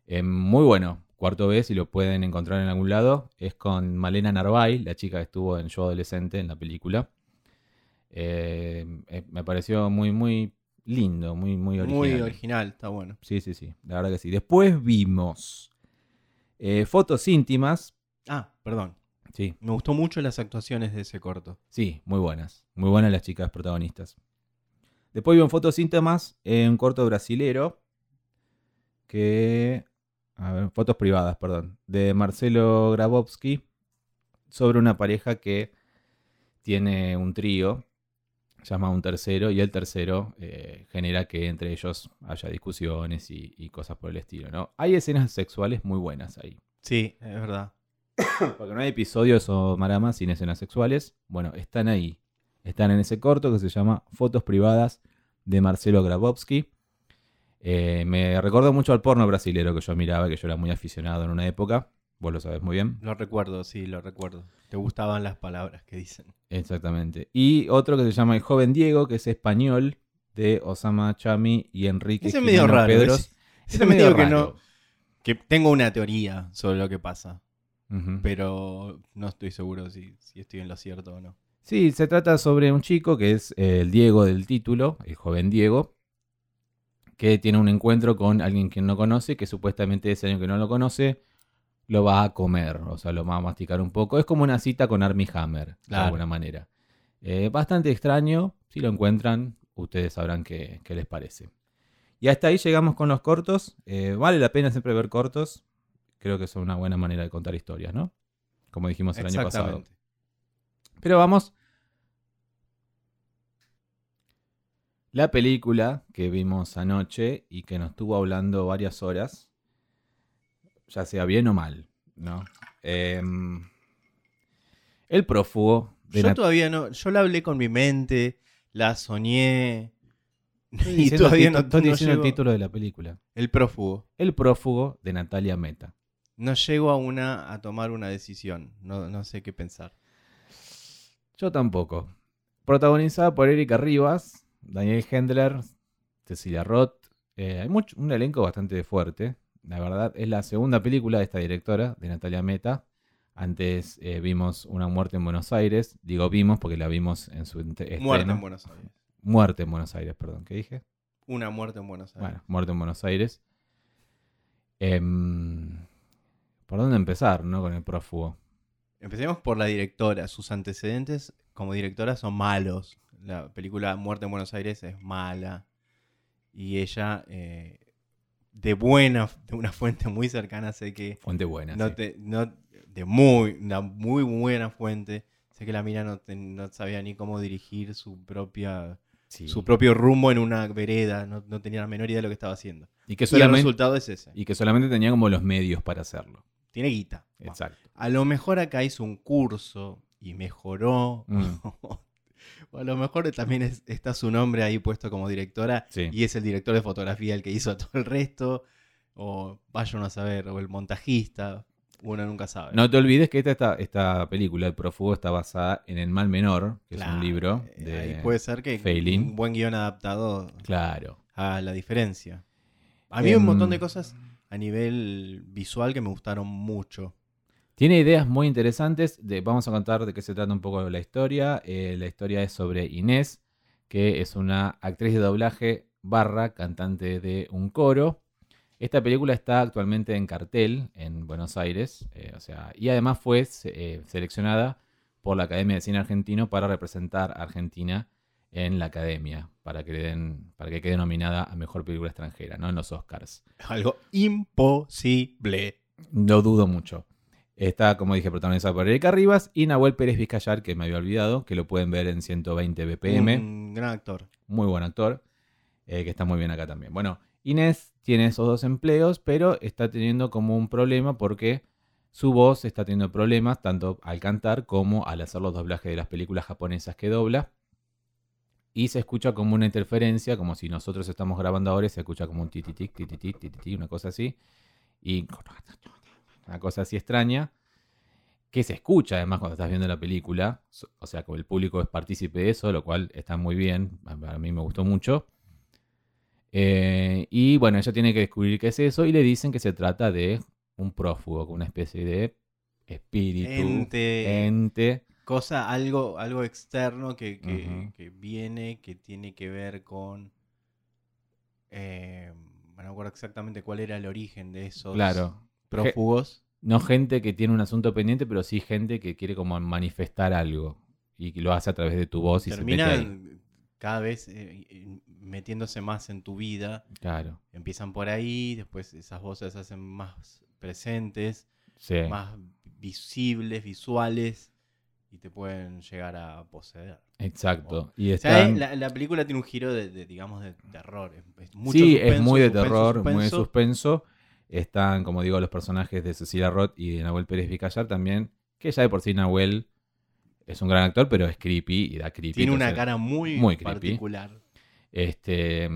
Eh, muy bueno. Cuarto B, si lo pueden encontrar en algún lado, es con Malena Narvay, la chica que estuvo en Yo Adolescente en la película. Eh, eh, me pareció muy, muy lindo, muy, muy original. Muy original, está bueno. Sí, sí, sí, la verdad que sí. Después vimos eh, fotos íntimas. Ah, perdón. Sí, Me gustó mucho las actuaciones de ese corto. Sí, muy buenas. Muy buenas las chicas protagonistas. Después vimos fotos síntomas en un corto brasilero. Que. A ver, fotos privadas, perdón. De Marcelo Grabowski. Sobre una pareja que tiene un trío. llama a un tercero y el tercero eh, genera que entre ellos haya discusiones y, cosas por el estilo, ¿no? Hay escenas sexuales muy buenas ahí. Sí, es verdad. Porque no hay episodios o maramas sin escenas sexuales. Bueno, están ahí. Están en ese corto que se llama Fotos privadas de Marcelo Grabowski. Eh, me recordó mucho al porno brasilero que yo miraba, que yo era muy aficionado en una época. Vos lo sabes muy bien. Lo recuerdo, sí, lo recuerdo. Te gustaban las palabras que dicen. Exactamente. Y otro que se llama El joven Diego, que es español, de Osama Chami y Enrique Ese es medio raro. Ese, es medio, que no. Que tengo una teoría sobre lo que pasa. Pero no estoy seguro si, estoy en lo cierto o no. Sí, se trata sobre un chico que es el Diego del título, el joven Diego, que tiene un encuentro con alguien que no conoce, que supuestamente ese año que no lo conoce, lo va a comer, o sea, lo va a masticar un poco. Es como una cita con Armie Hammer, de alguna manera. Eh, bastante extraño, si lo encuentran, ustedes sabrán qué, les parece. Y hasta ahí llegamos con los cortos. Eh, vale la pena siempre ver cortos. Creo que son una buena manera de contar historias, ¿no? Como dijimos el año pasado. Pero vamos. La película que vimos anoche y que nos estuvo hablando varias horas ya sea bien o mal, ¿no? Em, el prófugo. yo todavía no, yo la hablé con mi mente, la soñé. y todavía no, estoy diciendo el título de la película. El prófugo. El prófugo de Natalia Meta. No llego a una a tomar una decisión. No, no sé qué pensar. Yo tampoco. Protagonizada por Erika Rivas, Daniel Hendler, Cecilia Roth. Eh, hay mucho, un elenco bastante fuerte. La verdad, es la segunda película de esta directora, de Natalia Meta. Antes eh, vimos Una muerte en Buenos Aires. Digo vimos porque la vimos en su estreno. Muerte en Buenos Aires. Muerte en Buenos Aires, perdón. ¿Qué dije? Una muerte en Buenos Aires. Bueno, muerte en Buenos Aires. Em, ¿Por dónde empezar, no? Con el prófugo. Empecemos por la directora. Sus antecedentes como directora son malos. La película Muerte en Buenos Aires es mala. Y ella eh, de buena, de una fuente muy cercana, sé que... Fuente buena, no Te, no, de muy, una muy buena fuente. Sé que la mina no, no sabía ni cómo dirigir su propia... Su propio rumbo en una vereda, no, tenía la menor idea de lo que estaba haciendo. Y que el resultado es ese. Y que solamente tenía como los medios para hacerlo. Tiene guita. Exacto. a lo mejor acá hizo un curso y mejoró. Mm. a lo mejor también está su nombre ahí puesto como directora y es el director de fotografía el que hizo todo el resto. O vayan a saber, o el montajista. Uno nunca sabe. No te olvides que esta, esta película, El Prófugo, está basada en El Mal Menor, que es un libro eh, de puede ser que un buen guion adaptado claro. a la diferencia. A mí hay un montón de em, cosas a nivel visual que me gustaron mucho. Tiene ideas muy interesantes. De, vamos a contar de qué se trata un poco la historia. Eh, la historia es sobre Inés, que es una actriz de doblaje barra cantante de un coro. Esta película está actualmente en cartel en Buenos Aires, eh, o sea, y además fue eh, seleccionada por la Academia de Cine Argentino para representar a Argentina en la Academia, para que, den, para que quede nominada a Mejor Película Extranjera, ¿no? En los Oscars. Algo imposible. Lo dudo mucho. Está, como dije, protagonizada por Erika Rivas y Nahuel Pérez Vizcayar, que me había olvidado, que lo pueden ver en 120 BPM. Un gran actor. Muy buen actor, eh, que está muy bien acá también. Bueno, Inés tiene esos dos empleos, pero está teniendo como un problema porque su voz está teniendo problemas tanto al cantar como al hacer los doblajes de las películas japonesas que dobla. Y se escucha como una interferencia, como si nosotros estamos grabando ahora y se escucha como un tititic, tititic, tititic, una cosa así. Y una cosa así extraña, que se escucha además cuando estás viendo la película, o sea, como el público es partícipe de eso, lo cual está muy bien, a mí me gustó mucho. Eh, y bueno, ella tiene que descubrir qué es eso y le dicen que se trata de un prófugo, una especie de espíritu, ente, cosa, algo, algo externo que, viene, que tiene que ver con... Eh, no me acuerdo exactamente cuál era el origen de esos. Claro prófugos. No gente que tiene un asunto pendiente, pero sí gente que quiere como manifestar algo y que lo hace a través de tu voz y Termina se cada vez eh, metiéndose más en tu vida. Claro. Empiezan por ahí, después esas voces se hacen más presentes, más visibles, visuales, y te pueden llegar a poseer. Exacto. Y O sea, están... eh, la, la película tiene un giro de, de, digamos, de terror. Es, es mucho sí, es muy de suspenso, terror, muy de suspenso. Están, como digo, los personajes de Cecilia Roth y de Nahuel Pérez Vicallar también, que ya de por sí Nahuel es un gran actor, pero es creepy y da creepy. Tiene una cara muy, muy creepy. particular. Este,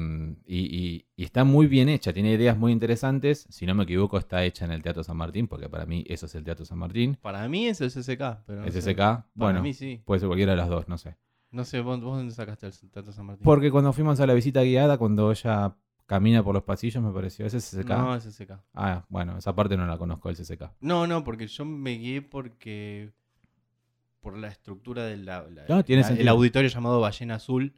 y, y- y está muy bien hecha, tiene ideas muy interesantes. Si no me equivoco, está hecha en el Teatro San Martín, porque para mí eso es el Teatro San Martín. Para mí es el SSK. Pero no sé. SSK, Para bueno, mí sí. puede ser cualquiera de las dos, no sé. No sé, ¿vos, vos dónde sacaste el Teatro San Martín? Porque cuando fuimos a la visita guiada, cuando ella camina por los pasillos, me pareció, ¿es SSK? No, es SSK. Ah, bueno, esa parte no la conozco del SSK. No, no, porque yo me guié porque. Por la estructura del No, tiene el auditorio llamado Ballena Azul.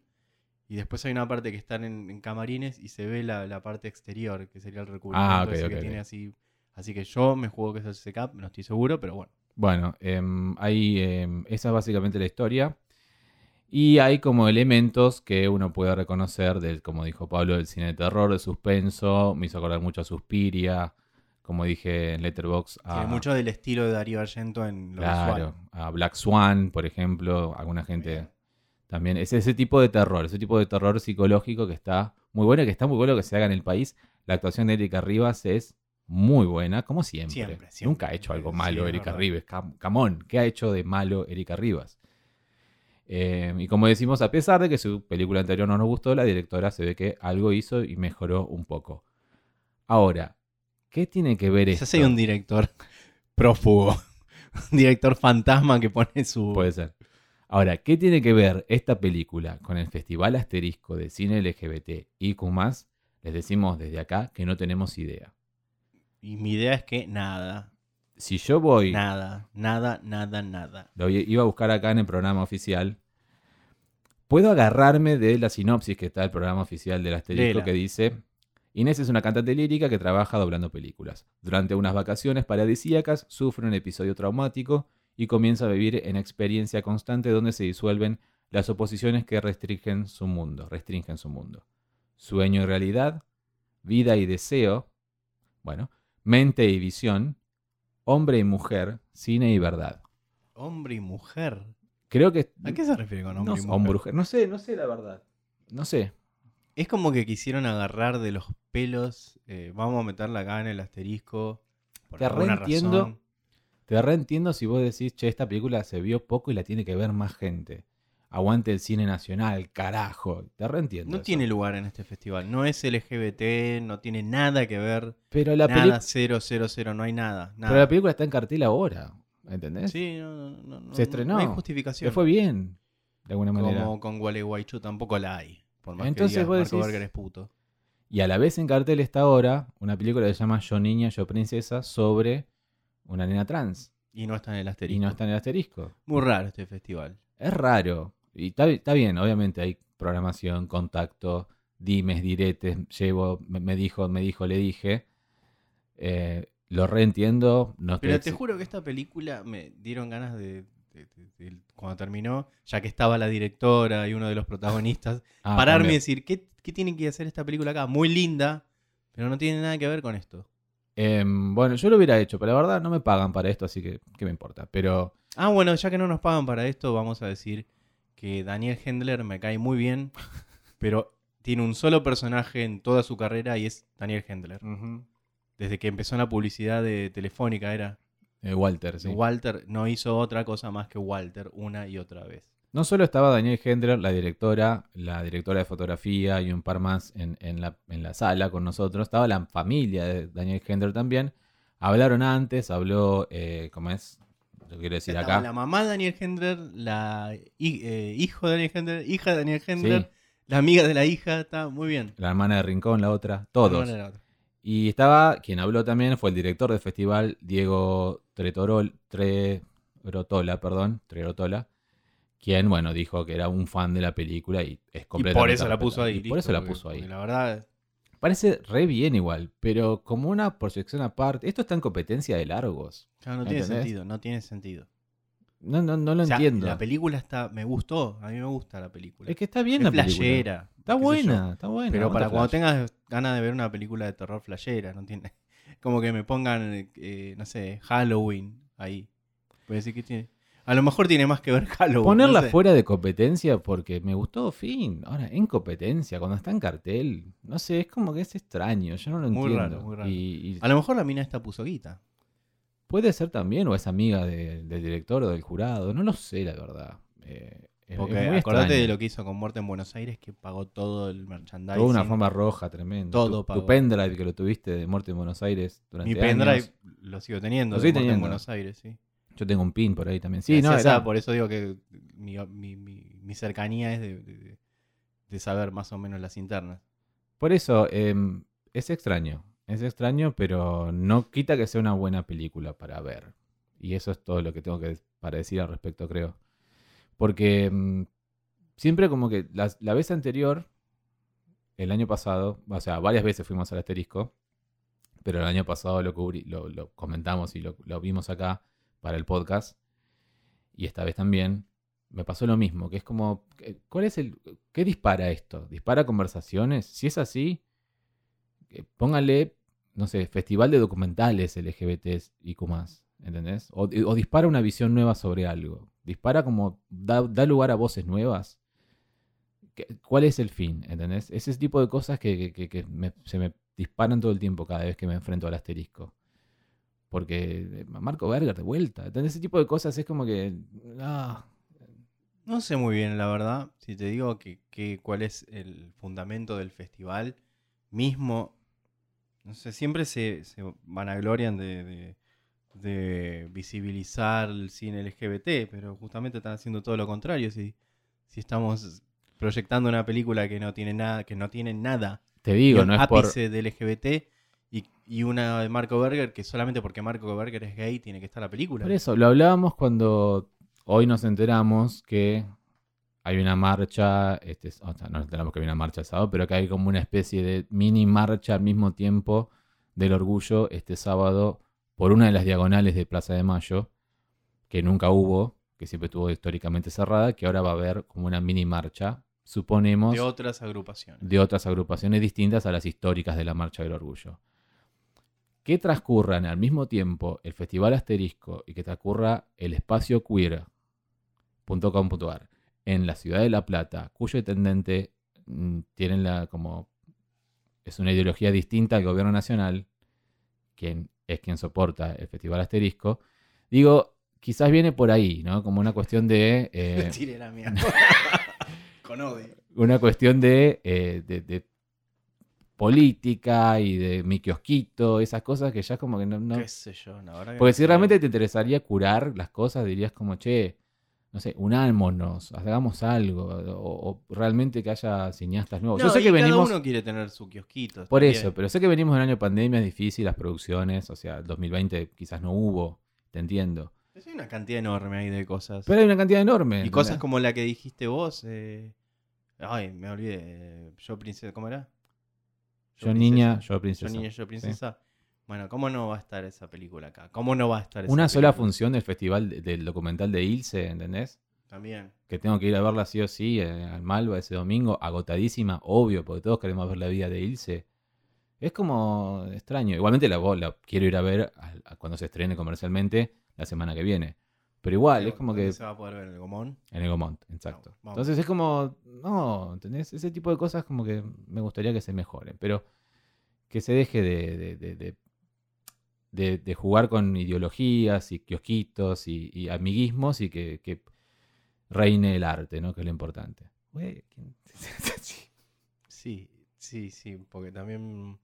Y después hay una parte que están en, en camarines y se ve la, la parte exterior, que sería el recubrimiento Ah, ok, ese ok, que tiene así. Así que yo me juego que es el SSK, no estoy seguro, pero bueno. Bueno, em, hay, em, esa es básicamente la historia. Y hay como elementos que uno puede reconocer del, como dijo Pablo, del cine de terror, de suspenso. Me hizo acordar mucho a Suspiria, como dije en Letterboxd. Mucho del estilo de Darío Argento en lo Claro, visual. a Black Swan, por ejemplo, alguna gente también. Es ese tipo de terror, ese tipo de terror psicológico que está muy bueno y que está muy bueno que se haga en el país. La actuación de Erika Rivas es muy buena, como siempre. Siempre, siempre. Nunca ha hecho algo malo Erika. Rivas. Cam- Camón, ¿qué ha hecho de malo Erika Rivas? Eh, y como decimos, a pesar de que su película anterior no nos gustó, la directora se ve que algo hizo y mejoró un poco. Ahora, ¿qué tiene que ver esto? hay un director prófugo. un director fantasma que pone su. Puede ser. Ahora, ¿qué tiene que ver esta película con el Festival Asterisco de Cine LGBT y más? Les decimos desde acá que no tenemos idea. Y mi idea es que nada. Si yo voy, Nada, nada, nada, nada. lo iba a buscar acá en el programa oficial, puedo agarrarme de la sinopsis que está el programa oficial del Asterisco que dice: Inés es una cantante lírica que trabaja doblando películas. Durante unas vacaciones paradisíacas sufre un episodio traumático y comienza a vivir en experiencia constante donde se disuelven las oposiciones que restringen su mundo, restringen su mundo. Sueño y realidad, vida y deseo, bueno, mente y visión, hombre y mujer, cine y verdad. Hombre y mujer. Creo que ¿A qué se refiere con hombre no, y mujer? No sé, no sé la verdad. No sé. Es como que quisieron agarrar de los pelos. eh, vamos a meterla acá en el asterisco. Por Te reentiendo. razón. Te reentiendo si vos decís, che, esta película se vio poco y la tiene que ver más gente. Aguante el cine nacional, carajo. Te reentiendo. No eso. tiene lugar en este festival. No es LGBT, no tiene nada que ver. Pero la, nada, peli- cero, cero, cero, no hay nada. nada. pero la película está en cartel ahora. ¿Entendés? Sí, no, no, no, Se estrenó. No hay Le justificación. fue bien. De alguna manera. Como con Gualeguaychú tampoco la hay. Por más Entonces que digas, vos Marco decís- Berger es puto. Y a la vez en cartel está ahora una película que se llama Yo Niña, Yo Princesa sobre una nena trans. Y no está en el asterisco. Y no está en el asterisco. Muy raro este festival. Es raro. Y está, está bien, obviamente hay programación, contacto, dimes, diretes, llevo, me, me dijo, me dijo, le dije. Eh, lo reentiendo. No Pero te juro que esta película me dieron ganas de, de- de- de- cuando terminó, ya que estaba la directora y uno de los protagonistas, Ah, pararme y decir, ¿qué, ¿qué tiene que hacer esta película acá? Muy linda, pero no tiene nada que ver con esto. Em, bueno, yo lo hubiera hecho, pero la verdad no me pagan para esto, así que ¿qué me importa? Pero Ah, bueno, ya que no nos pagan para esto, vamos a decir que Daniel Hendler me cae muy bien, pero tiene un solo personaje en toda su carrera y es Daniel Hendler. Desde que empezó en la publicidad de Telefónica era eh, Walter, sí. Walter, no hizo otra cosa más que Walter una y otra vez. No solo estaba Daniel Hendler, la directora, la directora de fotografía y un par más en, en la, en la sala con nosotros. Estaba la familia de Daniel Hendler también. Hablaron antes, habló, eh, ¿cómo es? Quiero decir acá. La mamá de Daniel Hendler, la hi- eh, hijo de Daniel Hendler, hija de Daniel Hendler, Sí. la amiga de la hija, está muy bien. La hermana de Rincón, la otra, todos. La hermana de la otra. Y estaba, quien habló también fue el director del festival, Diego Tretorol, Trerotola, perdón, Trerotola, quien, bueno, dijo que era un fan de la película y es Y completamente por eso la puso ahí. Y por listo, eso la puso ahí. La verdad, Parece re bien igual, pero como una proyección aparte, esto está en competencia de largos. claro, no tiene ¿Entendés? sentido, no tiene sentido. No, no, no lo O sea, entiendo. La película está, me gustó, a mí me gusta la película. Es que está bien es la película. flashera. Está buena, está buena. Pero para cuando flash. tengas ganas de ver una película de terror flashera, no tiene. Como que me pongan, eh, no sé, Halloween ahí. Puede decir que tiene. A lo mejor tiene más que ver Halloween. Ponerla no sé. fuera de competencia porque me gustó, fin. Ahora, en competencia, cuando está en cartel, no sé, es como que es extraño, yo no lo Muy entiendo. raro, muy raro. Y, y A lo mejor la mina esta puso guita. puede ser también, o es amiga de- del director o del jurado, no lo sé, la verdad. Eh, Porque es muy acordate extraño. de lo que hizo con Muerte en Buenos Aires, que pagó todo el merchandising. Toda una forma roja tremenda. Todo tu, pagó. tu pendrive que lo tuviste de Muerte en Buenos Aires durante Mi pendrive lo sigo teniendo. Lo de sigue Muerte en teniendo. Buenos Aires, sí. Yo tengo un pin por ahí también. Sí, no, era- a- por eso digo que mi, mi- mi- mi cercanía es de, de- de saber más o menos las internas. Por eso, em, es extraño. Es extraño, pero no quita que sea una buena película para ver. Y eso es todo lo que tengo que para decir al respecto, creo. Porque em, siempre como que la, la vez anterior, el año pasado, o sea, varias veces fuimos al asterisco, pero el año pasado lo, cubrí- lo, lo comentamos y lo, lo vimos acá para el podcast. Y esta vez también me pasó lo mismo, que es como, ¿qué- ¿cuál es el, qué dispara esto? ¿Dispara conversaciones? Si es así, eh, póngale, no sé, festival de documentales LGBTs y más, ¿entendés? O, dispara una visión nueva sobre algo. Dispara como, da, da lugar a voces nuevas. ¿Qué- ¿Cuál es el fin? ¿Entendés? Ese tipo de cosas que- que me- se me disparan todo el tiempo cada vez que me enfrento al asterisco. Porque eh, Marco Berger de vuelta. ¿entendés? Ese tipo de cosas es como que... ah, No sé muy bien, la verdad, si te digo que, que cuál es el fundamento del festival mismo. No sé, siempre se, se vanaglorian de, de, de visibilizar el cine LGBT, pero justamente están haciendo todo lo contrario. Si, si estamos proyectando una película que no tiene nada, que no tiene nada te digo, no es por... ápice de LGBT y, y una de Marco Berger que solamente porque Marco Berger es gay tiene que estar la película. Por eso, lo hablábamos cuando hoy nos enteramos que hay una marcha, este, o sea, no nos enteramos que hay una marcha el sábado, pero que hay como una especie de mini marcha al mismo tiempo del orgullo este sábado por una de las diagonales de Plaza de Mayo, que nunca hubo, que siempre estuvo históricamente cerrada, que ahora va a haber como una mini marcha, suponemos, de otras agrupaciones. de otras agrupaciones distintas a las históricas de la Marcha del Orgullo. Que transcurran al mismo tiempo el Festival Asterisco y que transcurra el espacio queer.com.ar en la ciudad de La Plata, cuyo intendente mm, tienen la como es una ideología distinta al gobierno nacional, quien es quien soporta el Festival Asterisco. Digo, quizás viene por ahí, ¿no? Como una cuestión de eh, Tiré la mía. Con odio. una cuestión de, eh, de- de política y de mi kiosquito, esas cosas que ya como que no... no- Qué sé yo, verdad que Porque no si realmente te interesaría curar las cosas, dirías como, che, no sé, unámonos, hagamos algo, o, o realmente que haya cineastas nuevos. No, Yo sé y que cada venimos... uno quiere tener su kiosquito. Por eso, pero sé que venimos de un año de pandemia, es difícil, las producciones, o sea, el 2020 quizás no hubo, te entiendo. Pero hay una cantidad enorme ahí de cosas. Pero hay una cantidad enorme. y cosas como la que dijiste vos. eh, Ay, me olvidé. Yo princesa, ¿cómo era? Yo niña, yo princesa. Yo niña, yo princesa. Bueno, ¿cómo no va a estar esa película acá? ¿Cómo no va a estar esa Una sola función del festival de- del documental de Ilse, ¿entendés? También. que tengo que ir a verla sí o sí eh, al Malva ese domingo, agotadísima, obvio, porque todos queremos ver la vida de Ilse. Es como extraño. Igualmente la, la quiero ir a ver a- a cuando se estrene comercialmente la semana que viene. Pero igual, es como ¿Dónde que se va a poder ver en el Gomón? en el Gomont, exacto. Entonces es como, no, ¿entendés? Ese tipo de cosas como que me gustaría que se mejoren, pero que se deje de, de, de- de- de- de jugar con ideologías y kiosquitos y, y amiguismos y que, que reine el arte, ¿no? Que es lo importante. Güey, ¿quién- Sí, sí, sí, porque también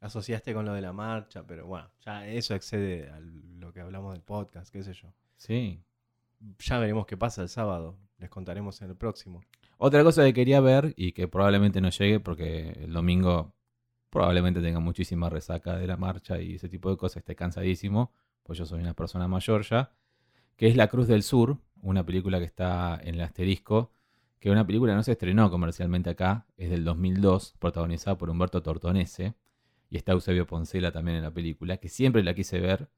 asociaste con lo de la marcha, pero bueno, ya eso excede a lo que hablamos del podcast, qué sé yo. Sí. Ya veremos qué pasa el sábado, les contaremos en el próximo. Otra cosa que quería ver y que probablemente no llegue porque el domingo probablemente tenga muchísima resaca de la marcha y ese tipo de cosas, esté cansadísimo, pues yo soy una persona mayor ya, que es La Cruz del Sur, una película que está en el asterisco, que una película no se estrenó comercialmente acá, es del 2002, protagonizada por Humberto Tortonese, y está Eusebio Poncela también en la película, que siempre la quise ver,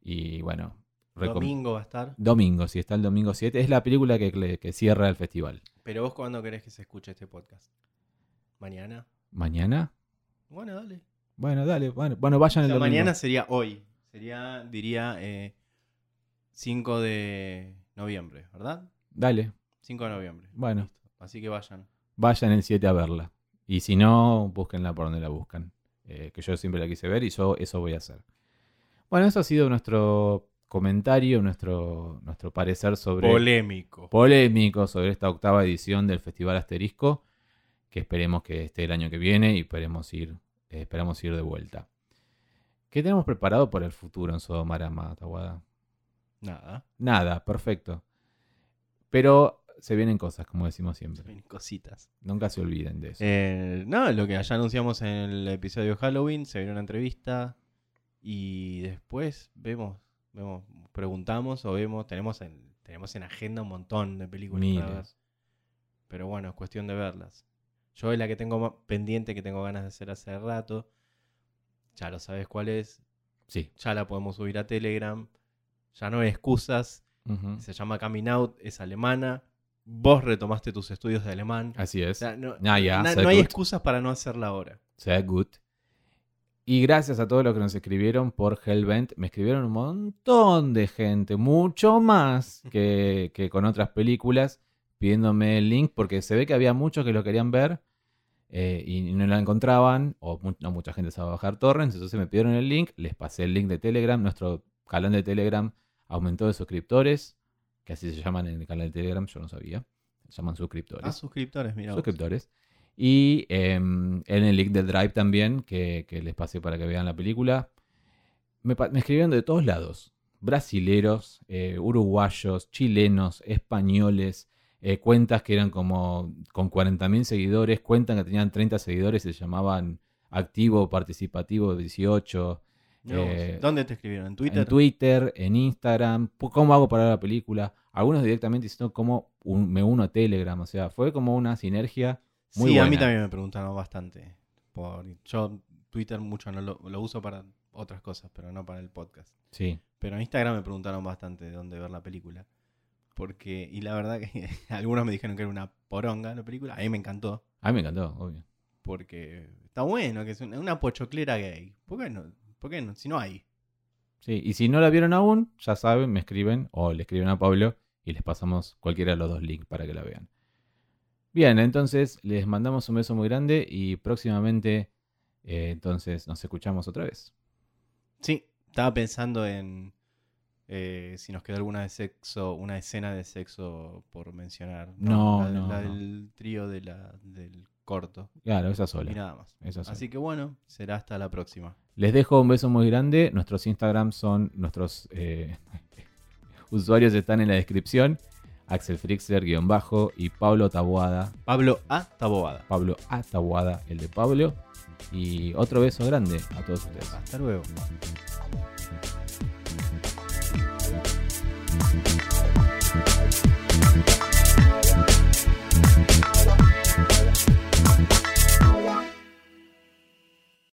y bueno, Domingo va a estar, Domingo, si está el domingo 7, es la película que, que- cierra el festival. pero vos cuándo querés que se escuche este podcast? ¿Mañana? ¿Mañana? Bueno, dale. Bueno, dale, bueno, bueno vayan O el domingo. mañana sería hoy, sería, diría, eh, 5 de noviembre, ¿verdad? Dale. 5 de noviembre. Bueno. Así que vayan. Vayan el 7 a verla. Y si no, búsquenla por donde la buscan. Eh, que yo siempre la quise ver y yo eso voy a hacer. Bueno, eso ha sido nuestro comentario, nuestro, nuestro parecer sobre... Polémico. Polémico sobre esta octava edición del Festival Asterisco, que esperemos que esté el año que viene y esperemos ir, eh, esperamos ir de vuelta. ¿Qué tenemos preparado para el futuro en Sodomarama, Tawada? Nada. Nada, perfecto. Pero se vienen cosas, como decimos siempre. Se vienen cositas. Nunca se olviden de eso. Eh, no, lo que ya anunciamos en el episodio de Halloween, se viene una entrevista y después vemos, vemos, preguntamos o vemos, tenemos en, tenemos en agenda un montón de películas. Pero bueno, es cuestión de verlas. Yo es la que tengo pendiente, que tengo ganas de hacer hace rato. Ya lo sabes cuál es. Sí. Ya la podemos subir a Telegram. Ya no hay excusas. Se llama Coming Out, es alemana. Vos retomaste tus estudios de alemán. Así es. no, hay excusas para no hacerla ahora. Sea good. Y gracias a todos los que nos escribieron por Hellbent. Me escribieron un montón de gente, mucho más que, con otras películas, pidiéndome el link, porque se ve que había muchos que lo querían ver eh, y no la encontraban, o no mucha gente sabe bajar torrents, entonces me pidieron el link, les pasé el link de Telegram, nuestro canal de Telegram aumentó de suscriptores, que así se llaman en el canal de Telegram, yo no sabía, se llaman suscriptores. Ah, suscriptores, mira. Suscriptores. Y em, en el link del Drive también, que, les pasé para que vean la película. Me, escribieron de todos lados. Brasileros, eh, uruguayos, chilenos, españoles, eh, cuentas que eran como con 40.000 seguidores, cuentas que tenían 30 seguidores y se llamaban activo, participativo 18. Eh, ¿Dónde te escribieron? ¿En Twitter? En Twitter, en Instagram. ¿Cómo hago para la película? Algunos directamente diciendo cómo me uno a Telegram. O sea, fue como una sinergia sí, a mí también me preguntaron bastante. Por, yo Twitter mucho no lo, uso para otras cosas, pero no para el podcast. Sí. Pero en Instagram me preguntaron bastante de dónde ver la película. Porque, y la verdad que algunos me dijeron que era una poronga la película. A mí me encantó. A mí me encantó, obvio. Porque está bueno, que es una, pochoclera gay. ¿Por qué no? ¿Por qué no? Si no hay. Sí, y si no la vieron aún, ya saben, me escriben o le escriben a Pablo y les pasamos cualquiera de los dos links para que la vean. Bien, entonces les mandamos un beso muy grande y próximamente eh, entonces nos escuchamos otra vez. Sí, estaba pensando en eh, si nos quedó alguna de sexo, una escena de sexo por mencionar. No, no, la, del trío de la, del corto. Claro, esa sola. Y nada más. Así que bueno, será hasta la próxima. Les dejo un beso muy grande. Nuestros Instagram son, nuestros eh, usuarios están en la descripción. Axel Frixler, guion bajo, y Pablo Taboada. Pablo A. Taboada. Pablo A. Taboada, el de Pablo. Y otro beso grande a todos ustedes. Hasta luego.